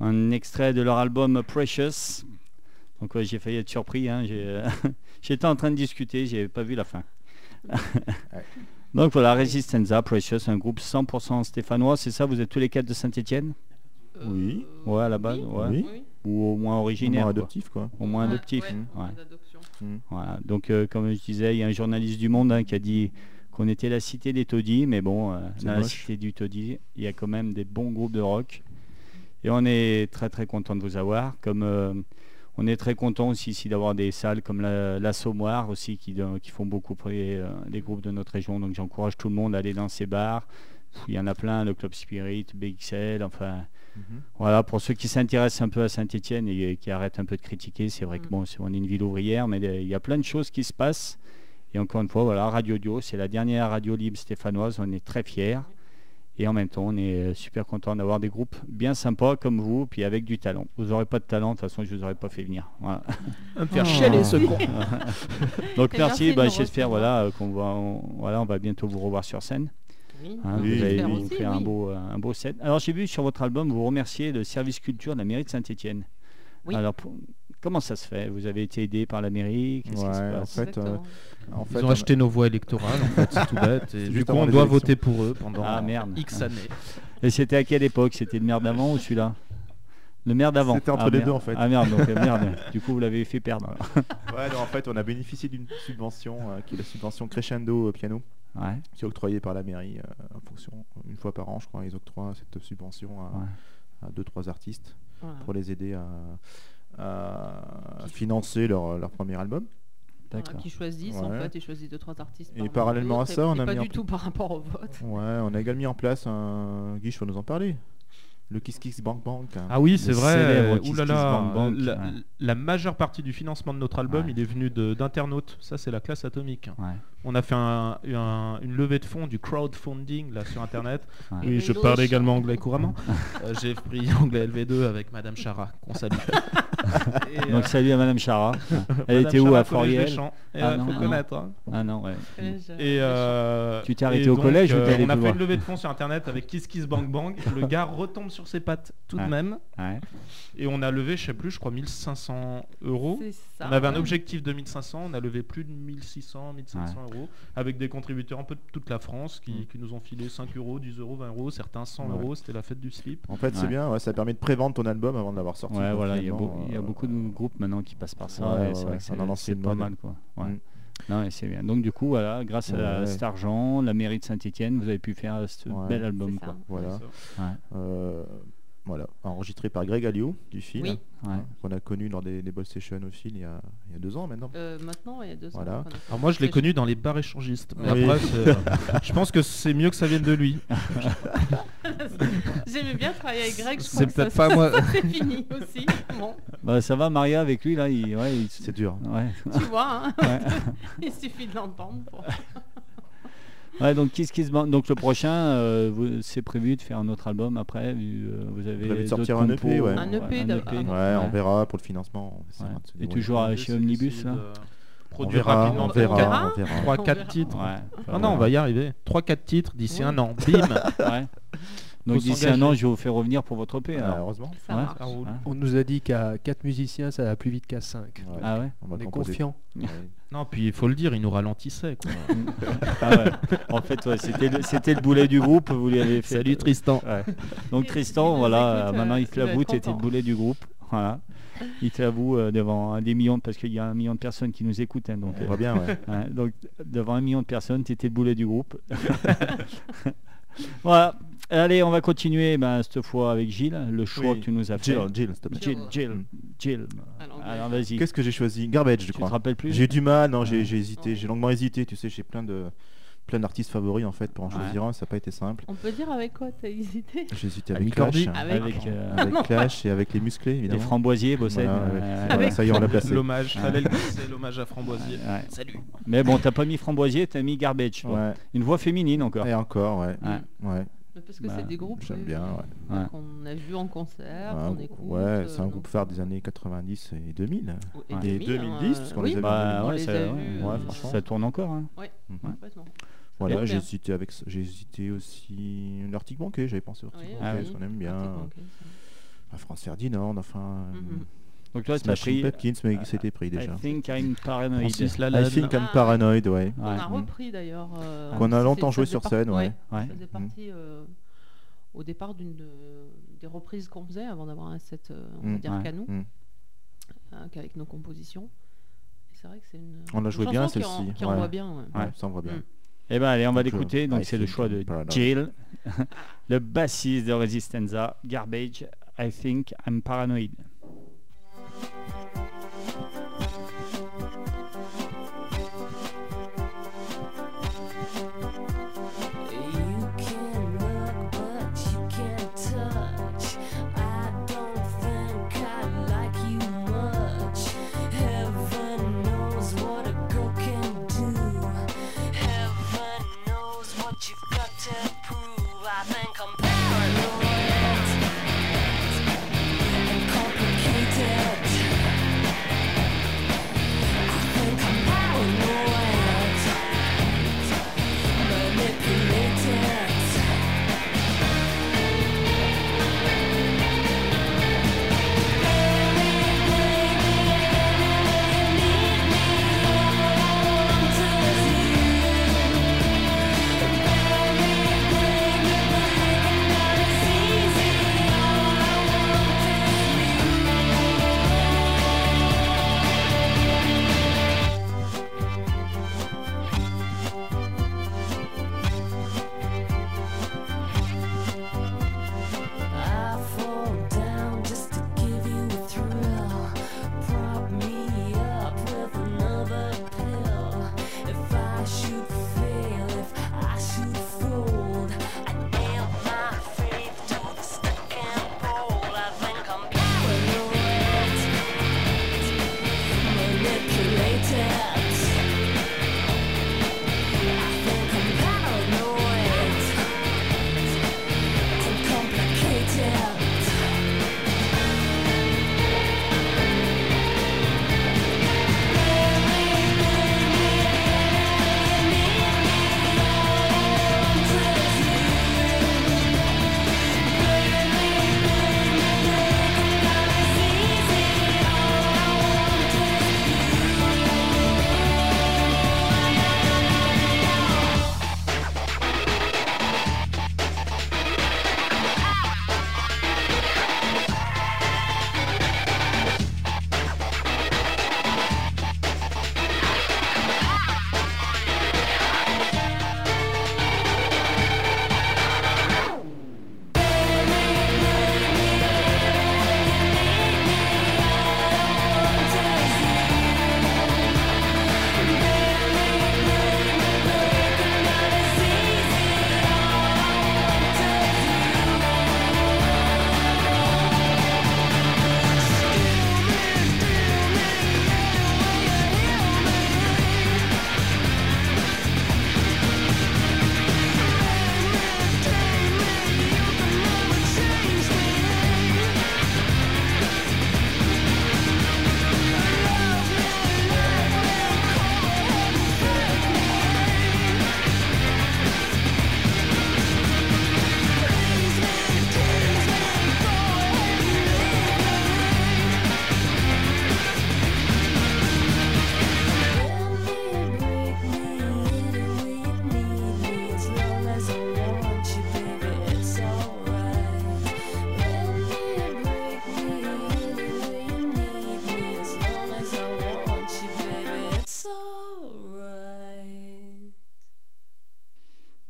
F: un extrait de leur album Precious. Donc ouais, j'ai failli être surpris. hein, J'étais en train de discuter, j'ai pas vu la fin. Donc voilà, Resistenza, Precious, un groupe 100% stéphanois. C'est ça, vous êtes tous les quatre de Saint-Etienne
D: Oui.
B: Euh,
F: Ouais, à la base,
B: oui,
F: ouais.
D: Oui.
B: oui.
F: Ou au moins originaire.
D: Vraiment
F: quoi.
D: adoptif quoi.
F: Au moins adoptif.
B: ouais.
F: Voilà. Donc, euh, comme je disais, il y a un journaliste du Monde hein, qui a dit qu'on était la cité des taudis, mais bon, euh, dans la cité du taudis, il y a quand même des bons groupes de rock. Et on est très très content de vous avoir. Comme euh, on est très content aussi ici d'avoir des salles comme la, l'Assommoir aussi qui, font beaucoup pour les, euh, les groupes de notre région. Donc j'encourage tout le monde à aller dans ces bars. Il y en a plein, le Club Spirit, BXL, enfin
D: Mhm.
F: voilà, pour ceux qui s'intéressent un peu à Saint-Etienne et qui arrêtent un peu de critiquer, c'est vrai que
B: Mm.
F: bon, on est une ville ouvrière, mais il y a plein de choses qui se passent. Et encore une fois, voilà, Radio Dio, c'est la dernière radio libre stéphanoise, on est très fiers. Et en même temps, on est euh, super content d'avoir des groupes bien sympas comme vous, puis avec du talent. Vous n'aurez pas de talent, de toute façon, je ne vous aurais pas fait venir. Voilà.
C: Me faire
F: Oh.
C: chialer ce con.
F: Donc merci, bah, j'espère voilà, qu'on va, on, voilà, on va bientôt vous revoir sur scène.
B: Oui,
A: Hein,
D: Oui,
A: vous avez
B: aussi,
A: fait un, beau, euh, un beau set. Alors j'ai vu sur votre album, vous remerciez le service culture de la mairie de Saint-Etienne.
B: Oui.
A: Alors pour- comment ça se fait? Vous avez été aidé par la mairie Qu'est-ce qui se
D: Ouais, en
A: passe?
D: fait,
B: Exactement.
D: En
C: Ils
D: fait,
C: ont acheté nos voix électorales, en fait, c'est tout bête. Et du coup, on doit
D: élections.
C: voter pour eux pendant
A: Ah, merde.
C: X années.
A: Et c'était à quelle époque? C'était le maire d'avant ou celui-là? Le maire d'avant.
D: C'était entre
A: Ah,
D: les
A: merde.
D: deux, en fait.
A: Ah merde, donc euh, merde. Du coup, vous l'avez fait perdre. alors.
D: Ouais, non, en fait, on a bénéficié d'une subvention euh, qui est la subvention Crescendo euh, Piano,
A: Ouais.
D: qui est octroyée par la mairie euh, en fonction, une fois par an, je crois, ils octroient cette subvention à,
A: Ouais.
D: à deux trois artistes
B: Voilà.
D: pour les aider à, à financer leur, leur premier album.
A: D'accord.
B: qui choisissent en
D: Ouais.
B: fait, ils choisissent deux trois artistes.
D: Et parallèlement à ça, on a
B: pas
D: mis en
B: du tout par rapport au vote.
D: Ouais, on a également mis en place un. Guy, je nous en parler? Le Kiss Kiss Bank Bank. hein.
C: Ah oui, c'est vrai.
A: Kiss
C: Ouh là
A: Kiss
C: là,
A: Bank Bank,
C: la,
A: ouais.
C: la majeure partie du financement de notre album,
A: Ouais.
C: il est venu de- d'internautes. Ça, c'est la classe atomique.
A: Ouais.
C: On a fait un- un- une levée de fonds, du crowdfunding là sur internet.
A: Ouais.
C: Oui, je parle également anglais couramment. Euh, J'ai pris anglais LV2 avec Madame Chara, qu'on salue. Et, euh,
A: Donc salut à Madame Chara. Elle
C: Madame
A: était où
C: Chara,
A: à Foriel Ah
C: euh,
A: non.
C: faut
A: Ah
C: connaître. hein.
A: Ah non, ouais.
C: Et euh,
A: Tu t'es arrêté
C: et
A: au
C: donc,
A: collège
C: euh, On a fait une levée de fonds sur internet avec Kiss Kiss Bang Bang. Le gars retombe sur ses pattes tout de même.
A: Ouais.
C: Et on a levé, je sais plus, je crois 1500 euros.
B: ça,
C: On avait un objectif de 1500, on a levé plus de 1600, 1700 euros, avec des contributeurs un peu de toute la France qui,
D: Mm.
C: qui nous ont filé 5 euros, 10 euros, 20 euros, certains 100
D: Ouais.
C: euros, c'était la fête du slip.
D: En fait, c'est bien, ouais, ça permet de prévendre ton album avant de l'avoir sorti.
A: Ouais, voilà, il y, a
D: euh,
A: beaucoup de groupes maintenant qui passent par ça.
D: Ouais,
A: et
D: ouais,
A: c'est vrai
D: ouais,
A: que c'est pas mal, quoi. Non, c'est bien. Donc du coup, voilà, grâce à
D: Ouais.
A: cet argent, la mairie de Saint-Etienne, vous avez pu faire ce
D: Ouais.
A: bel album, quoi.
D: Voilà. Voilà, enregistré par Greg Alliot du film,
B: Oui.
A: Ouais.
D: qu'on a connu lors des, des Ball Sessions au fil il y a, il y a deux ans maintenant.
B: Euh, maintenant, il y a deux
D: Voilà.
B: ans.
C: Alors moi je l'ai connu dans les bars échangistes, mais
D: Oui.
C: après je pense que c'est mieux que ça vienne de lui.
B: J'aimais bien travailler avec Greg. je
C: C'est
B: crois que ça-
C: peut-être pas moi.
B: ça, C'est fini aussi. Bon,
A: Bah, ça va, Maria, avec lui, là il, ouais, il-
D: C'est dur.
A: Ouais.
B: tu vois, hein,
A: Ouais.
B: il suffit de l'entendre. pour-
A: Ouais, donc Kiss Kiss Bang- Donc le prochain, euh, vous- c'est prévu de faire un autre album après. vu, euh, vous avez
D: Prévu de sortir un EP, ouais.
B: Un EP d'abord.
D: Ouais,
B: Ouais.
D: on verra pour le financement. on
A: Ouais. Et toujours à-
C: L'idée,
A: chez Omnibus, là
D: On
C: Produire
D: verra,
C: rapidement.
D: on verra,
B: verra.
D: on verra.
C: 3
B: On
C: 4
B: verra.
C: titres.
A: Ouais.
C: Ah non, on va y arriver. 3 4 titres d'ici
B: Ouais.
C: un an. Bim.
A: Donc d'ici un an, je vais vous faire revenir pour votre EP.
D: Ah, heureusement.
B: Ça
A: Ouais.
C: roule.
A: Hein
E: On nous a dit qu'à 4 musiciens, ça va plus vite qu'à 5.
D: Ouais.
A: Ah ouais
D: On
E: est confiant.
D: Ouais.
C: Non, puis il faut le dire, il nous ralentissait. Quoi.
A: Ah ouais. En fait, ouais, c'était le, boulet du groupe, vous lui avez fait.
C: Salut Tristan.
A: Ouais. Donc Tristan, voilà,
B: écoute,
A: maintenant il te l'avoue, tu étais le boulet du groupe. Voilà. Il te l'avoue euh, devant un des millions, parce qu'il y a un million de personnes qui nous écoutent. hein, donc,
D: On
A: euh,
D: voit bien, ouais.
A: ouais, donc devant un million de personnes, tu étais le boulet du groupe. voilà. Allez, on va continuer ben, cette fois avec Gilles, le choix
D: Oui.
A: que tu nous as fait.
D: Jill, Jill, s'il te plaît.
A: Gilles, Gilles. Gilles.
B: L'anglais.
A: Alors vas-y.
D: Qu'est-ce que j'ai choisi? Garbage, je
A: Tu te
D: crois.
A: rappelles plus?
D: J'ai eu du mal, non, j'ai hésité, j'ai longuement hésité. Tu sais, j'ai plein de plein d'artistes favoris en fait pour en
A: Ouais.
D: choisir un, ça n'a pas été simple.
B: On peut dire avec quoi t'as hésité?
D: J'ai hésité
C: Annie
D: avec Clash.
B: Avec-
A: Avec euh,
D: avec Clash et avec les musclés
A: les
D: évidemment.
A: framboisiers.
D: Voilà,
A: euh,
D: Voilà,
B: Avec-
D: ça y est, on l'a placé.
C: L'hommage,
A: Ouais.
C: fallait le glisser, l'hommage à Framboisier.
A: ouais.
C: Salut.
A: Mais bon, t'as pas mis framboisier, t'as mis garbage.
D: Ouais.
A: Une voix féminine encore.
D: Et encore, ouais.
A: Ouais.
D: Ouais.
B: Parce que
A: Bah,
B: c'est des groupes
D: j'aime
B: oui,
D: bien,
B: oui,
A: ouais.
B: qu'on a vu en concert,
D: Ouais,
B: qu'on écoute.
D: ouais, c'est un
B: euh,
D: groupe phare des années 90 et 2000.
B: Et
A: Ouais.
B: 2000,
D: Et 2010,
B: hein,
D: parce qu'on
B: oui,
D: les a vus
A: Bah
B: on
A: ouais,
B: les
A: ça,
B: a
A: ouais,
B: vus,
A: ouais,
B: euh,
D: franchement.
A: ça tourne encore. hein.
D: Mhm.
B: complètement.
D: Voilà, j'ai hésité avec, j'ai hésité aussi l'Arctic Monkey, j'avais pensé au Arctic
B: Oui,
D: Monkey,
A: Ah
D: parce qu'on aime bien. À France Ferdinand, enfin.
B: Mhm.
A: Donc toi, tu as pris
D: Pumpkins, mais
A: euh,
D: c'était pris déjà.
A: I think I'm paranoid.
C: Francis
D: I
C: Lalanne.
D: think I'm
B: Ah.
D: paranoid, ouais.
B: On a repris d'ailleurs. euh,
D: Qu'on a longtemps joué sur scène, ouais.
A: Ouais.
B: Ça faisait partie euh, au départ d'une de- des reprises qu'on faisait avant d'avoir un set, euh, on va
D: Mm.
B: dire
A: Ouais.
B: qu'à nous,
D: Mm.
B: hein, qu'avec nos compositions. C'est vrai que c'est une.
D: On l'a joué bien, celle-ci,
B: Qui
D: ouais.
B: envoie bien. ouais.
D: Ouais, ça on voit bien.
B: Mm.
A: Eh ben allez, on va l'écouter. Donc
D: I
A: c'est le choix de. Jill, le bassiste de Resistenza, Garbage. I think I'm paranoid.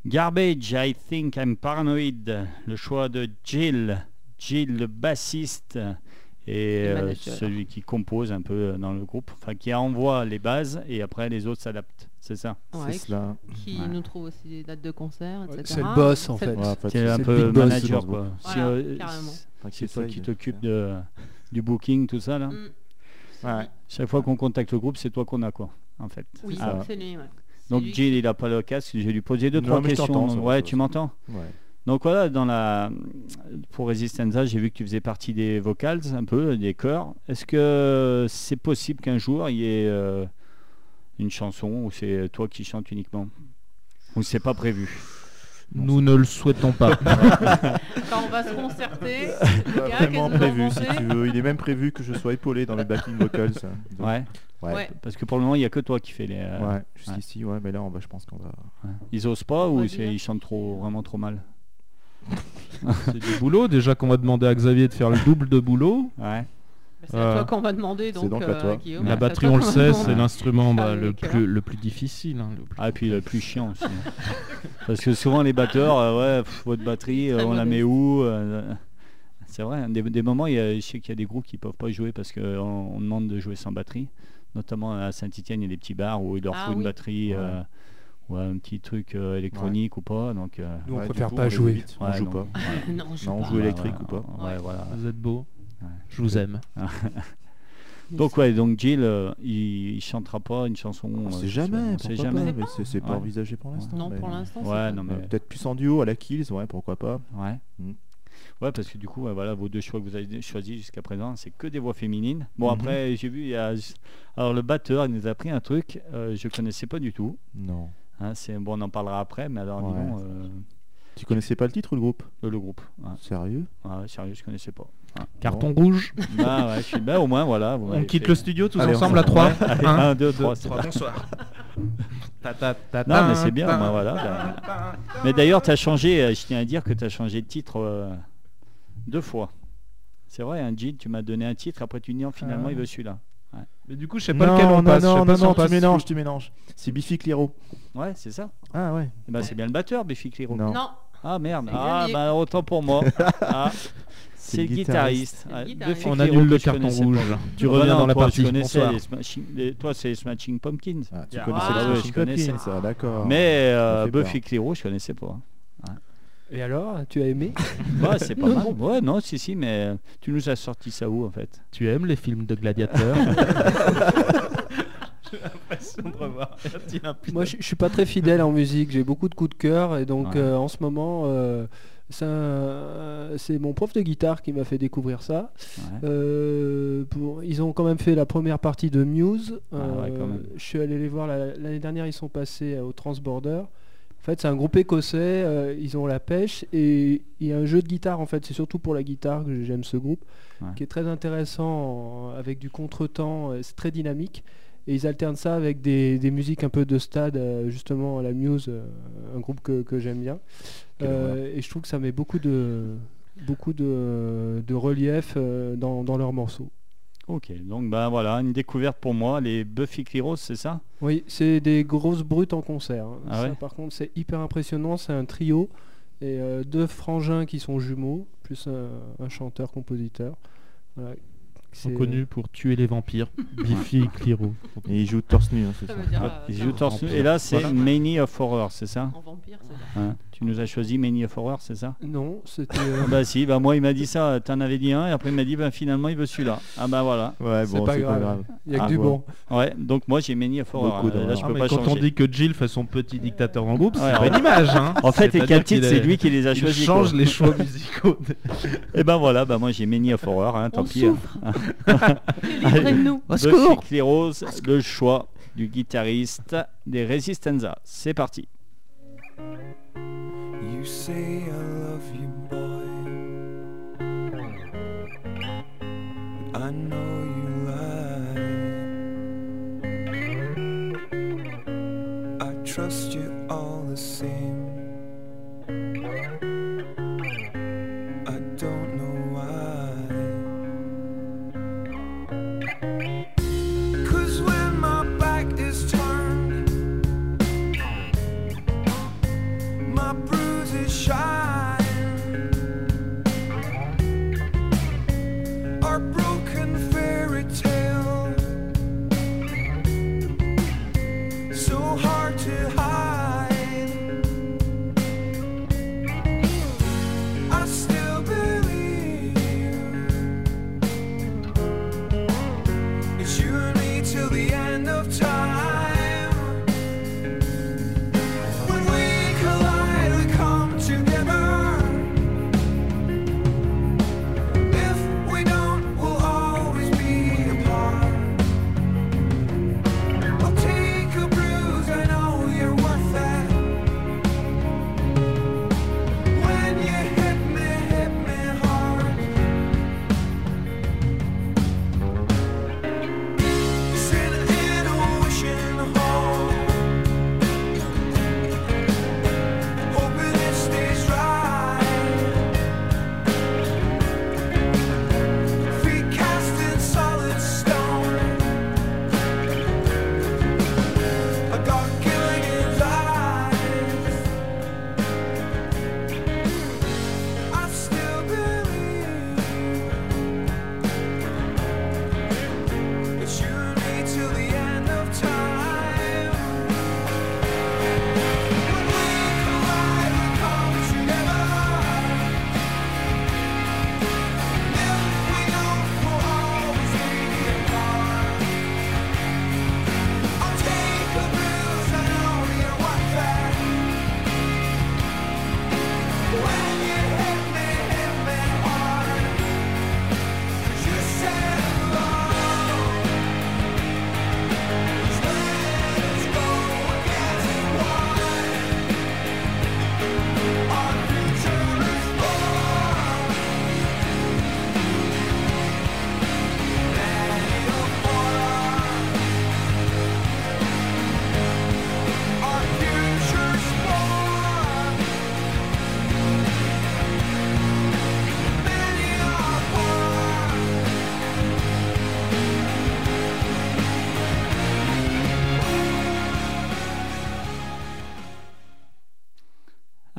A: Garbage, I think I'm paranoid. Le choix de Jill. Jill, le bassiste et euh, celui qui compose un peu euh, dans le groupe, enfin qui envoie les bases et après les autres s'adaptent. C'est ça.
B: Ouais,
D: C'est cela.
B: qui
A: Ouais.
B: nous trouve aussi des dates de concert, etc.
E: c'est le boss, en fait.
B: le-
D: Ouais, en fait,
A: C'est un
E: le
A: peu manager quoi.
D: groupe.
A: Si,
B: Voilà,
A: euh, c'est toi qui t'occupes de, du booking, tout ça là.
B: Mm.
D: Ouais.
A: Chaque fois qu'on contacte le groupe, c'est toi qu'on a quoi, en fait.
B: Oui,
D: C'est ça.
B: c'est lui.
A: Donc Jill, il a pas le casque. Je vais lui poser deux
D: Non,
A: trois questions.
D: ça,
A: ouais,
D: ça,
A: tu m'entends.
D: Ouais.
A: Donc voilà, dans la pour Resistenza, j'ai vu que tu faisais partie des vocals, un peu des chœurs. Est-ce que c'est possible qu'un jour il y ait euh, une chanson où c'est toi qui chantes uniquement? Ou c'est pas prévu?
C: Nous ne le souhaitons pas.
B: Quand on va se concerter,
D: Pas vraiment prévu si tu veux. Il est même prévu que je sois épaulé dans les backing vocals. Donc,
A: Ouais.
D: Ouais.
B: Ouais.
A: Parce que pour le moment, il y a que toi qui fais les. euh,
D: Ouais, jusqu'ici, ouais, mais là, on va, je pense qu'on va.
A: Ils osent pas ou ils chantent trop, vraiment trop mal?
C: C'est du boulot. Déjà qu'on va demander à Xavier de faire le double de boulot.
A: Ouais.
B: C'est à
C: Euh,
B: toi qu'on va demander, donc,
D: donc à
B: euh. Guillaume,
C: La batterie,
B: toi
C: on le sait, c'est l'instrument bah, le, plus, le plus difficile. hein, le plus-
A: Ah, et puis le plus chiant aussi. Parce que souvent les batteurs, euh, ouais, pff, votre batterie, euh, on la met où euh, C'est vrai, hein, des, des moments, il y a, je sais qu'il y a des groupes qui peuvent pas jouer parce qu'on on demande de jouer sans batterie. Notamment à Saint-Etienne, il y a des petits bars où il leur
B: Ah
A: faut une batterie euh, ou un petit truc euh, électronique ou pas. Donc, euh,
E: Nous, on préfère
D: coup,
E: pas jouer.
D: On joue pas.
B: Non,
D: on joue électrique
A: ouais,
D: ou pas
A: ouais,
B: Ouais.
A: voilà.
C: Vous êtes beau.
A: Ouais.
C: Je vous aime.
A: Donc ouais, donc Jill, euh, il, il chantera pas une chanson.
D: On
A: euh,
D: sait jamais,
A: on sait jamais.
D: pas, mais c'est pas
A: Ouais.
D: envisagé pour l'instant.
B: Non,
D: mais-
B: pour l'instant,
A: Ouais, non mais
D: Peut-être plus en duo à la Kills, ouais, pourquoi pas.
A: Ouais.
D: Mm.
A: Ouais, parce que du coup, ouais, voilà, vos deux choix que vous avez choisis jusqu'à présent, c'est que des voix féminines. Bon,
D: Mhm.
A: après, j'ai vu, il y a... alors le batteur, il nous a pris un truc, euh, je connaissais pas du tout.
D: Non.
A: Hein, c'est bon, on en parlera après, mais alors,
D: Ouais.
A: donc, euh,
D: Tu connaissais pas le titre ou le groupe?
A: Le, le groupe. Ouais.
D: Sérieux?
A: Ouais, sérieux, je connaissais pas.
C: Carton rouge.
A: bah ouais, je suis, bah, au moins, voilà. vous
C: On
A: m'avez
C: quitte
A: fait-
C: le studio tous
D: Allez, on
C: ensemble à
D: s'en-
C: 3.
A: Ouais, allez, un, deux, trois, c'est
C: bonsoir.
A: Non, mais c'est bien, moi, voilà. bah. Mais d'ailleurs, tu as changé, euh, je tiens à dire que tu as changé de titre euh, deux fois. C'est vrai, un Jill, tu m'as donné un titre, après tu dis non, finalement,
C: Ah.
A: il veut celui-là.
C: Mais du coup, je sais pas
D: non,
C: lequel on
D: non,
C: passe. je sais
D: non,
C: pas
D: non,
C: si on
D: non,
C: passe-
D: tu mélanges, tu mélanges. C'est Biffy Clyro.
A: Ouais, c'est ça.
D: Ah ouais.
A: Eh ben, c'est bien le batteur, Biffy Clyro.
D: Non.
B: Non,
A: Ah merde, ah bah autant pour moi. Ah, c'est
D: le
A: le guitariste.
B: Le guitariste.
C: On annule le carton rouge. Tu
A: Ah
C: reviens
A: non,
C: dans la
A: toi,
C: partie.
A: Je connaissais les Smashing- les- toi c'est Smashing Pumpkins.
D: Ah, tu
B: Ah,
D: connaissais
B: ouais,
D: les
A: je
D: Smashing
A: connaissais.
D: Pumpkins, ça, d'accord.
A: Mais euh, Buffy. Clyro, je connaissais pas.
E: Et alors, tu as aimé?
A: Bah, c'est pas mal. Ouais, non, si, si, mais euh, tu nous as sorti ça où en fait?
C: Tu aimes les films de gladiateurs? J'ai l'impression de revoir.
E: Moi, je, je suis pas très fidèle en musique. J'ai beaucoup de coups de cœur et donc
A: Ouais.
E: euh, en ce moment, euh, c'est un- c'est mon prof de guitare qui m'a fait découvrir ça.
A: Ouais.
E: Euh, pour- ils ont quand même fait la première partie de Muse.
A: Ah ouais,
E: Euh, je suis allé les voir la- l'année dernière. Ils sont passés euh, au Transborder. En fait, c'est un groupe écossais. euh, ils ont la pêche et il y a un jeu de guitare. En fait, c'est surtout pour la guitare que j'aime ce groupe,
A: Ouais.
E: qui est très intéressant en- avec du contretemps. euh, C'est très dynamique. Et ils alternent ça avec des, des musiques un peu de stade, euh, justement à la Muse, euh, un groupe que, que j'aime bien. Euh, et je trouve que ça met beaucoup de, beaucoup de, de relief euh, dans, dans leurs morceaux.
A: Ok, donc bah voilà, une découverte pour moi, les Buffy Clyro, c'est ça?
E: Oui, c'est des grosses brutes en concert. hein.
A: Ah
E: Ça,
A: ouais?
E: par contre, c'est hyper impressionnant. C'est un trio et euh, deux frangins qui sont jumeaux, plus un, un chanteur-compositeur. Voilà.
C: Ils sont
E: C'est-
C: connus pour tuer les vampires. Biffy Clyro.
D: Et il joue torse nu, hein, c'est
B: ça dire. Euh,
A: Ils jouent
B: en-
A: torse nu. Et là, c'est
C: Voilà.
A: Many of Horror, c'est ça?
B: En vampire, c'est ça.
A: Tu nous as choisi Many of Horror, c'est ça?
E: Non, c'était. euh,
A: Bah si, bah moi il m'a dit ça, t'en avais dit un, et après il m'a dit bah finalement il veut celui-là. Ah bah voilà.
D: Ouais,
E: c'est
D: bon,
E: pas
D: c'est pas
E: grave.
D: grave.
E: Il y a que
A: Ah,
E: du
D: ouais.
E: bon.
A: Ouais, donc moi j'ai Many of Horror.
D: Beaucoup
A: Euh, Là je
C: Ah,
A: peux
C: mais
A: pas
C: quand
A: changer.
C: on dit que Jill fait son petit dictateur le groupe,
A: Ouais,
C: c'est pas
A: ouais.
C: une image. Hein.
A: En fait, les quatre titres, c'est
C: est-
A: lui qui les a
C: il
A: choisis.
C: change
A: quoi.
C: les choix musicaux.
A: Et ben voilà, bah moi j'ai Many of Horror, hein, tant
B: On
A: pis. hein.
B: Délivrez-nous.
A: Buffy Clyros, le choix du guitariste des Resistenza. C'est parti.
G: You say I love you, boy. I know you lie. I trust you all the same. e.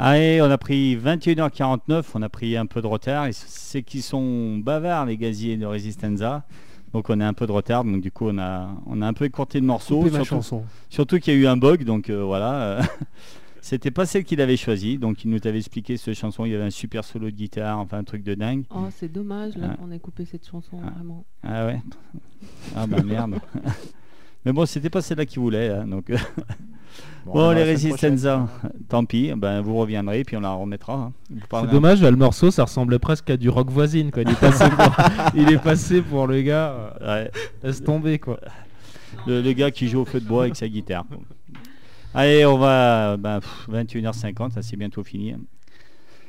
A: Allez, on a pris 21h49, on a pris un peu de retard. et C'est qu'ils sont bavards, les gaziers de Resistenza. Donc on a un peu de retard, donc du coup on a, on a un peu écourté le morceau. Surtout,
E: chanson.
A: surtout qu'il y a eu un bug, donc euh, voilà. C'était pas celle qu'il avait choisie, donc il nous avait expliqué cette chanson, il y avait un super solo de guitare, enfin un truc de dingue.
B: Oh, c'est dommage là
A: Ah.
B: qu'on ait coupé cette chanson,
A: Ah.
B: vraiment.
A: Ah ouais Ah bah merde. Mais bon, c'était pas celle-là qu'il voulait, hein, donc... euh, Bon,
D: on
A: les Resistenza,
D: prochaine.
A: tant pis, ben, vous reviendrez, puis on la remettra. hein.
C: C'est dommage, là, le morceau, ça ressemblait presque à du rock voisine. Quoi. Il, est passé pour... il est passé pour le gars. euh,
A: Ouais,
C: Laisse tomber, quoi.
A: le, le gars qui joue au feu de bois avec sa guitare. quoi. Allez, on va... ben, pff, 21h50, ça c'est bientôt fini.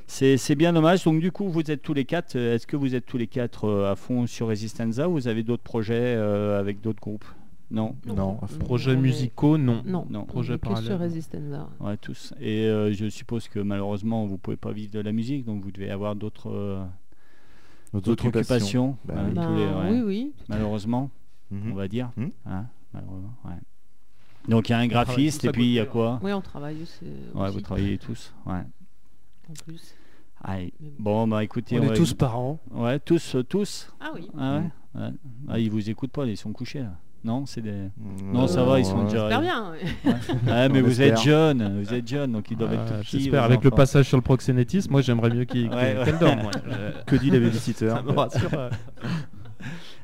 A: C'est c'est bien dommage. Donc du coup, vous êtes tous les quatre. euh, Est-ce que vous êtes tous les quatre euh, à fond sur Resistenza ou vous avez d'autres projets euh, avec d'autres groupes? Non
D: Non.
C: Projets musicaux, non.
B: Non,
A: Non.
B: on
C: Projet
B: est que Resistenza.
A: Ouais, tous. Et euh, je suppose que malheureusement, vous pouvez pas vivre de la musique, donc vous devez avoir d'autres euh, d'autres occupations.
D: Bah
A: hein,
D: oui.
A: Tous les- ouais,
B: Oui, oui.
A: Malheureusement,
D: Mhm.
A: on va dire.
D: Mhm.
A: Hein, malheureusement, ouais. Donc il y a un graphiste et puis il y a quoi
B: Oui, on travaille aussi.
A: Ouais,
B: aussi,
A: vous travaillez tous. Ouais.
B: En plus.
A: Allez. Bon, bah écoutez,
E: On est tous parents.
A: Ouais, tous, euh, tous.
B: Ah oui.
A: Ah ouais, ouais. Ah, ils vous écoutent pas, ils sont couchés là. Non, c'est des.
D: Mm,
A: Non, ça va, ils sont déjà.
B: J'espère bien. ouais.
A: Ouais, mais vous êtes jeunes, vous êtes jeunes, donc ils doivent être
C: Ah,
A: tout petits.
C: J'espère. Avec le passage sur le proxénétisme, moi j'aimerais mieux qu'il
A: Ouais.
C: Je-
D: Que dit la babysitter
C: Ça me rassure.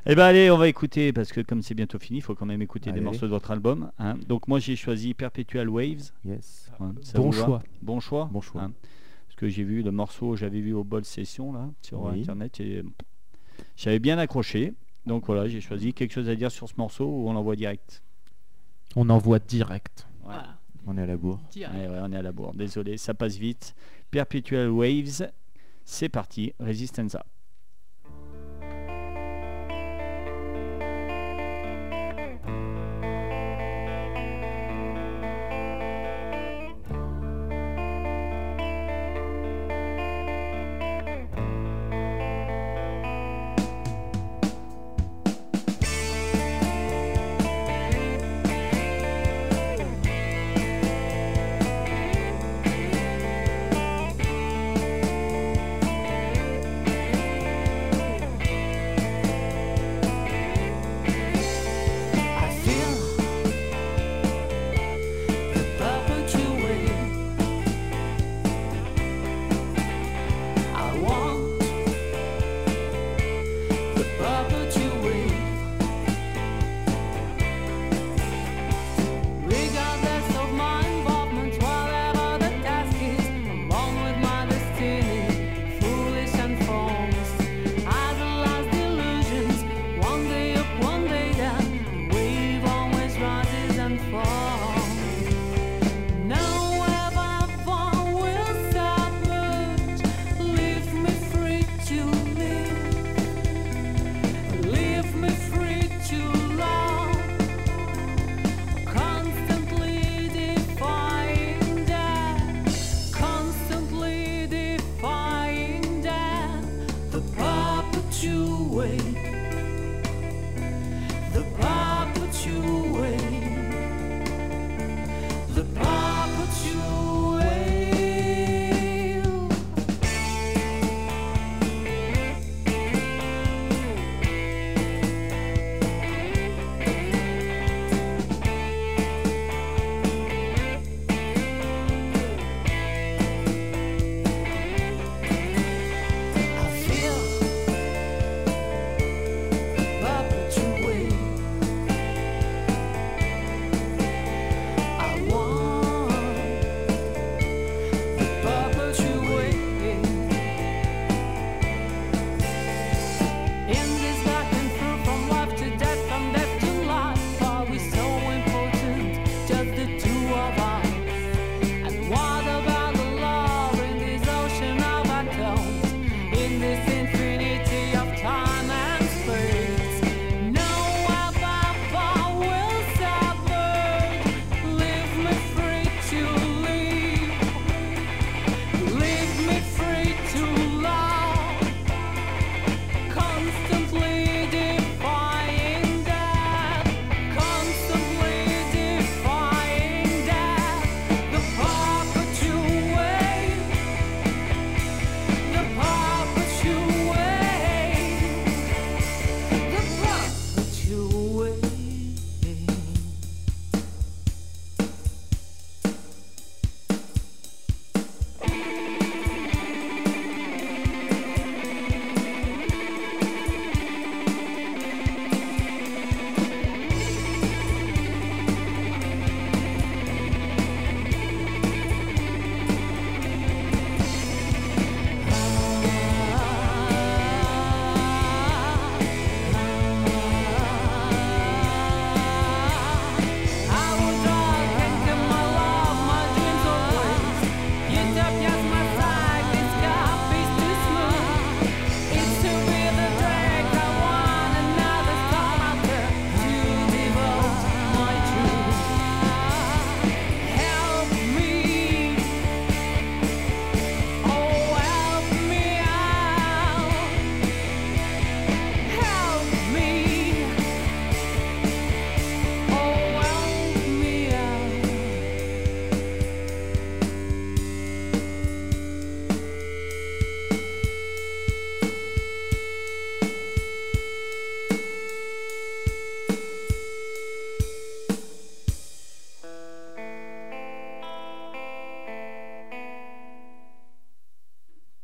A: Eh ben allez, on va écouter parce que comme c'est bientôt fini, il faut quand même écouter des morceaux de votre album. hein. Donc moi j'ai choisi Perpetual Waves.
D: Yes.
A: hein.
E: Bon choix.
A: Bon choix.
D: Bon choix.
A: hein. Parce que j'ai vu le morceau, j'avais vu au bol session là sur
D: Oui.
A: internet et j'avais bien accroché. Donc voilà, j'ai choisi quelque chose à dire sur ce morceau ou on l'envoie direct.
C: On envoie direct.
B: Voilà.
D: On est à la bourre.
B: Direct.
A: Ouais, ouais, on est à la bourre. Désolé, ça passe vite. Perpetual Waves, c'est parti. Resistenza.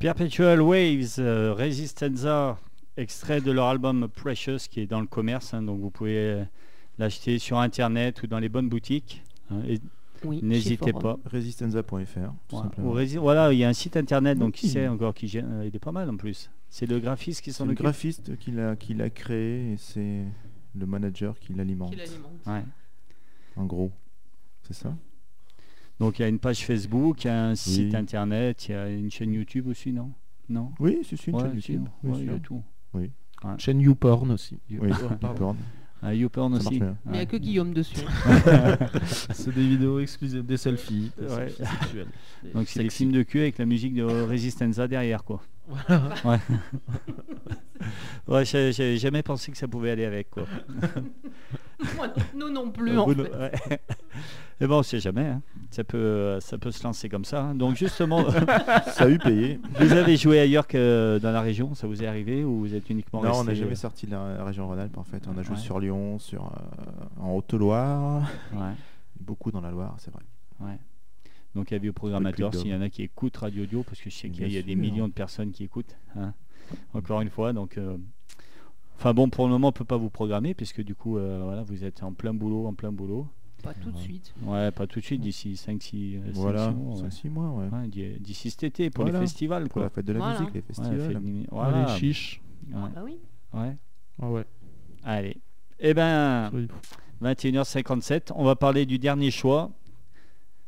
A: Perpetual Waves, euh, Resistenza, extrait de leur album Precious qui est dans le commerce, hein, donc vous pouvez euh, l'acheter sur internet ou dans les bonnes boutiques. hein, et
B: Oui, chez
A: N'hésitez pas.
D: Resistenza.fr, tout
A: Voilà.
D: simplement.
A: Ou Resi- voilà, il y a un site internet, donc qui sait encore qui gère- euh, il est pas mal en plus. C'est le graphiste qui s'en
D: le
A: occupe.
D: graphiste qui l'a qui l'a créé et c'est le manager qui l'alimente.
B: Qui l'alimente.
A: Ouais.
D: En gros, c'est ça?
A: Donc il y a une page Facebook, il y a un site
D: Oui.
A: internet, il y a une chaîne YouTube aussi, non? Non?
D: Oui, c'est une
A: Ouais,
D: chaîne YouTube.
A: ouais,
D: bien
A: il y a
D: sûr.
A: tout.
C: Chaîne YouPorn aussi.
D: Oui.
A: Ah, YouPorn
D: Ça marche
A: aussi.
B: Mais il n'y a
A: Ouais.
B: que Guillaume dessus.
C: C'est des vidéos exclusives, des selfies, des
A: Ouais.
C: selfies.
A: Donc c'est des films de cul avec la musique de Resistenza derrière quoi.
C: Voilà.
A: Ouais. ouais, j'ai- j'avais jamais pensé que ça pouvait aller avec quoi.
B: Moi, nous non plus, en fait.
A: Mais bon, on sait jamais. hein. Ça peut, ça peut se lancer comme ça. hein. Donc justement,
D: Ça a eu payé.
A: vous avez joué ailleurs que dans la région, ça vous est arrivé ou vous êtes uniquement
D: Non, on
A: resté
D: n'a jamais sorti de la région Rhône-Alpes en fait. On a joué
A: Ouais.
D: sur Lyon, sur, euh, en Haute-Loire,
A: Ouais,
D: beaucoup dans la Loire, c'est vrai.
A: ouais. Donc avis au programmateur,
D: Plus
A: s'il y en a qui écoutent Radio Audio, parce que je sais qu'il y a- il y a
D: Bien
A: des
D: sûr.
A: millions de personnes qui écoutent. hein. Encore une fois, donc. euh, Enfin bon, pour le moment, on peut pas vous programmer puisque du coup, euh, voilà, vous êtes en plein boulot, en plein boulot.
B: Pas tout de suite.
A: Ouais, pas tout de suite, d'ici 5-6
D: Voilà,
A: mois. ouais.
D: 5-6 mois, ouais.
A: Ouais, d'i- d'ici cet été pour
D: Voilà.
A: les festivals,
D: Pour la
A: quoi.
D: fête de la
B: Voilà.
D: musique, les
A: Ouais,
D: festivals.
A: fête du-
C: Ouais,
A: voilà.
C: Les chiches.
A: Ouais,
B: Bah oui.
A: ouais.
C: Ah ouais.
A: Allez. Eh ben,
C: Oui.
A: 21h57, on va parler du dernier choix,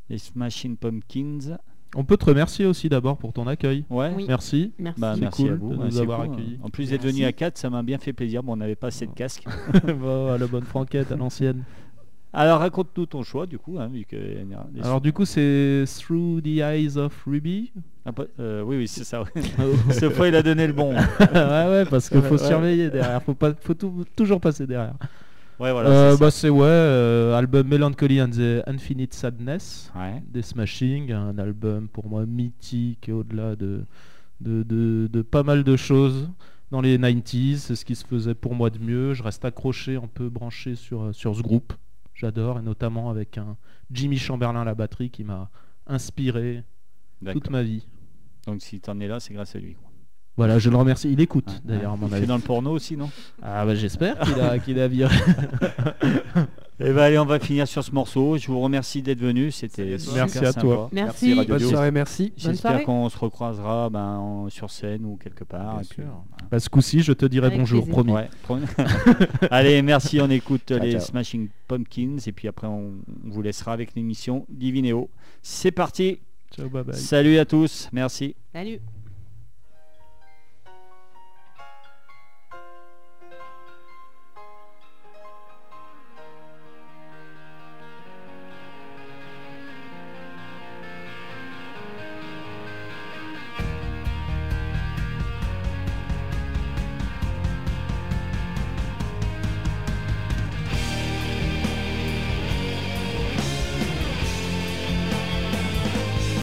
A: les Smashing Pumpkins.
C: On peut te remercier aussi d'abord pour ton accueil.
A: Ouais.
B: Oui.
C: Merci.
B: Merci.
A: Bah, merci
C: cool
A: à vous
C: de nous avoir
A: cool,
C: accueillis.
A: En plus d'être venu à 4, ça m'a bien fait plaisir. Bon, on n'avait pas assez de casque.
C: Bah, à la bonne franquette, à l'ancienne.
A: Alors raconte-nous ton choix du coup, hein, vu que les-
C: Alors du coup, c'est Through the Eyes of Ruby.
A: Ah, euh, oui, oui, c'est ça. ouais. Cette fois, il a donné le bon.
C: ouais, ouais, parce qu'il faut
A: Ouais.
C: surveiller derrière. Faut pas, faut tout- toujours passer derrière.
A: Ouais, voilà.
C: Euh, bah c'est ouais, euh, album Melancholy and the Infinite Sadness
A: Ouais.
C: des Smashing, un album pour moi mythique et au-delà de, de, de, de pas mal de choses dans les 90s. C'est ce qui se faisait pour moi de mieux. Je reste accroché, un peu branché sur, euh, sur ce groupe. J'adore, et notamment avec un Jimmy Chamberlain à la batterie qui m'a inspiré toute ma vie.
A: Donc si t'en es là, c'est grâce à lui. quoi.
C: Voilà, je le remercie. Il écoute d'ailleurs, à mon
A: Il fait
C: avis.
A: dans le porno aussi, non?
C: Ah bah j'espère qu'il a, qu'il a viré.
A: Eh ben allez, on va finir sur ce morceau. Je vous remercie d'être venu. C'était super
C: Merci à
A: sympa.
C: toi.
B: Merci.
D: Radio
E: Bonne soirée, merci.
A: J'espère qu'on se recroisera ben, en- sur scène ou quelque part.
D: Bien
A: puis,
D: sûr.
A: voilà.
C: Bah, ce coup-ci, je te dirai
B: Avec
C: bonjour, promis.
A: Ouais, promis. Allez, merci. On écoute
D: Ciao,
A: les
D: ciao.
A: Smashing Pumpkins et puis après on, on vous laissera avec l'émission Divinéo. C'est parti.
C: Ciao, bye bye.
A: Salut à tous. Merci.
B: Salut.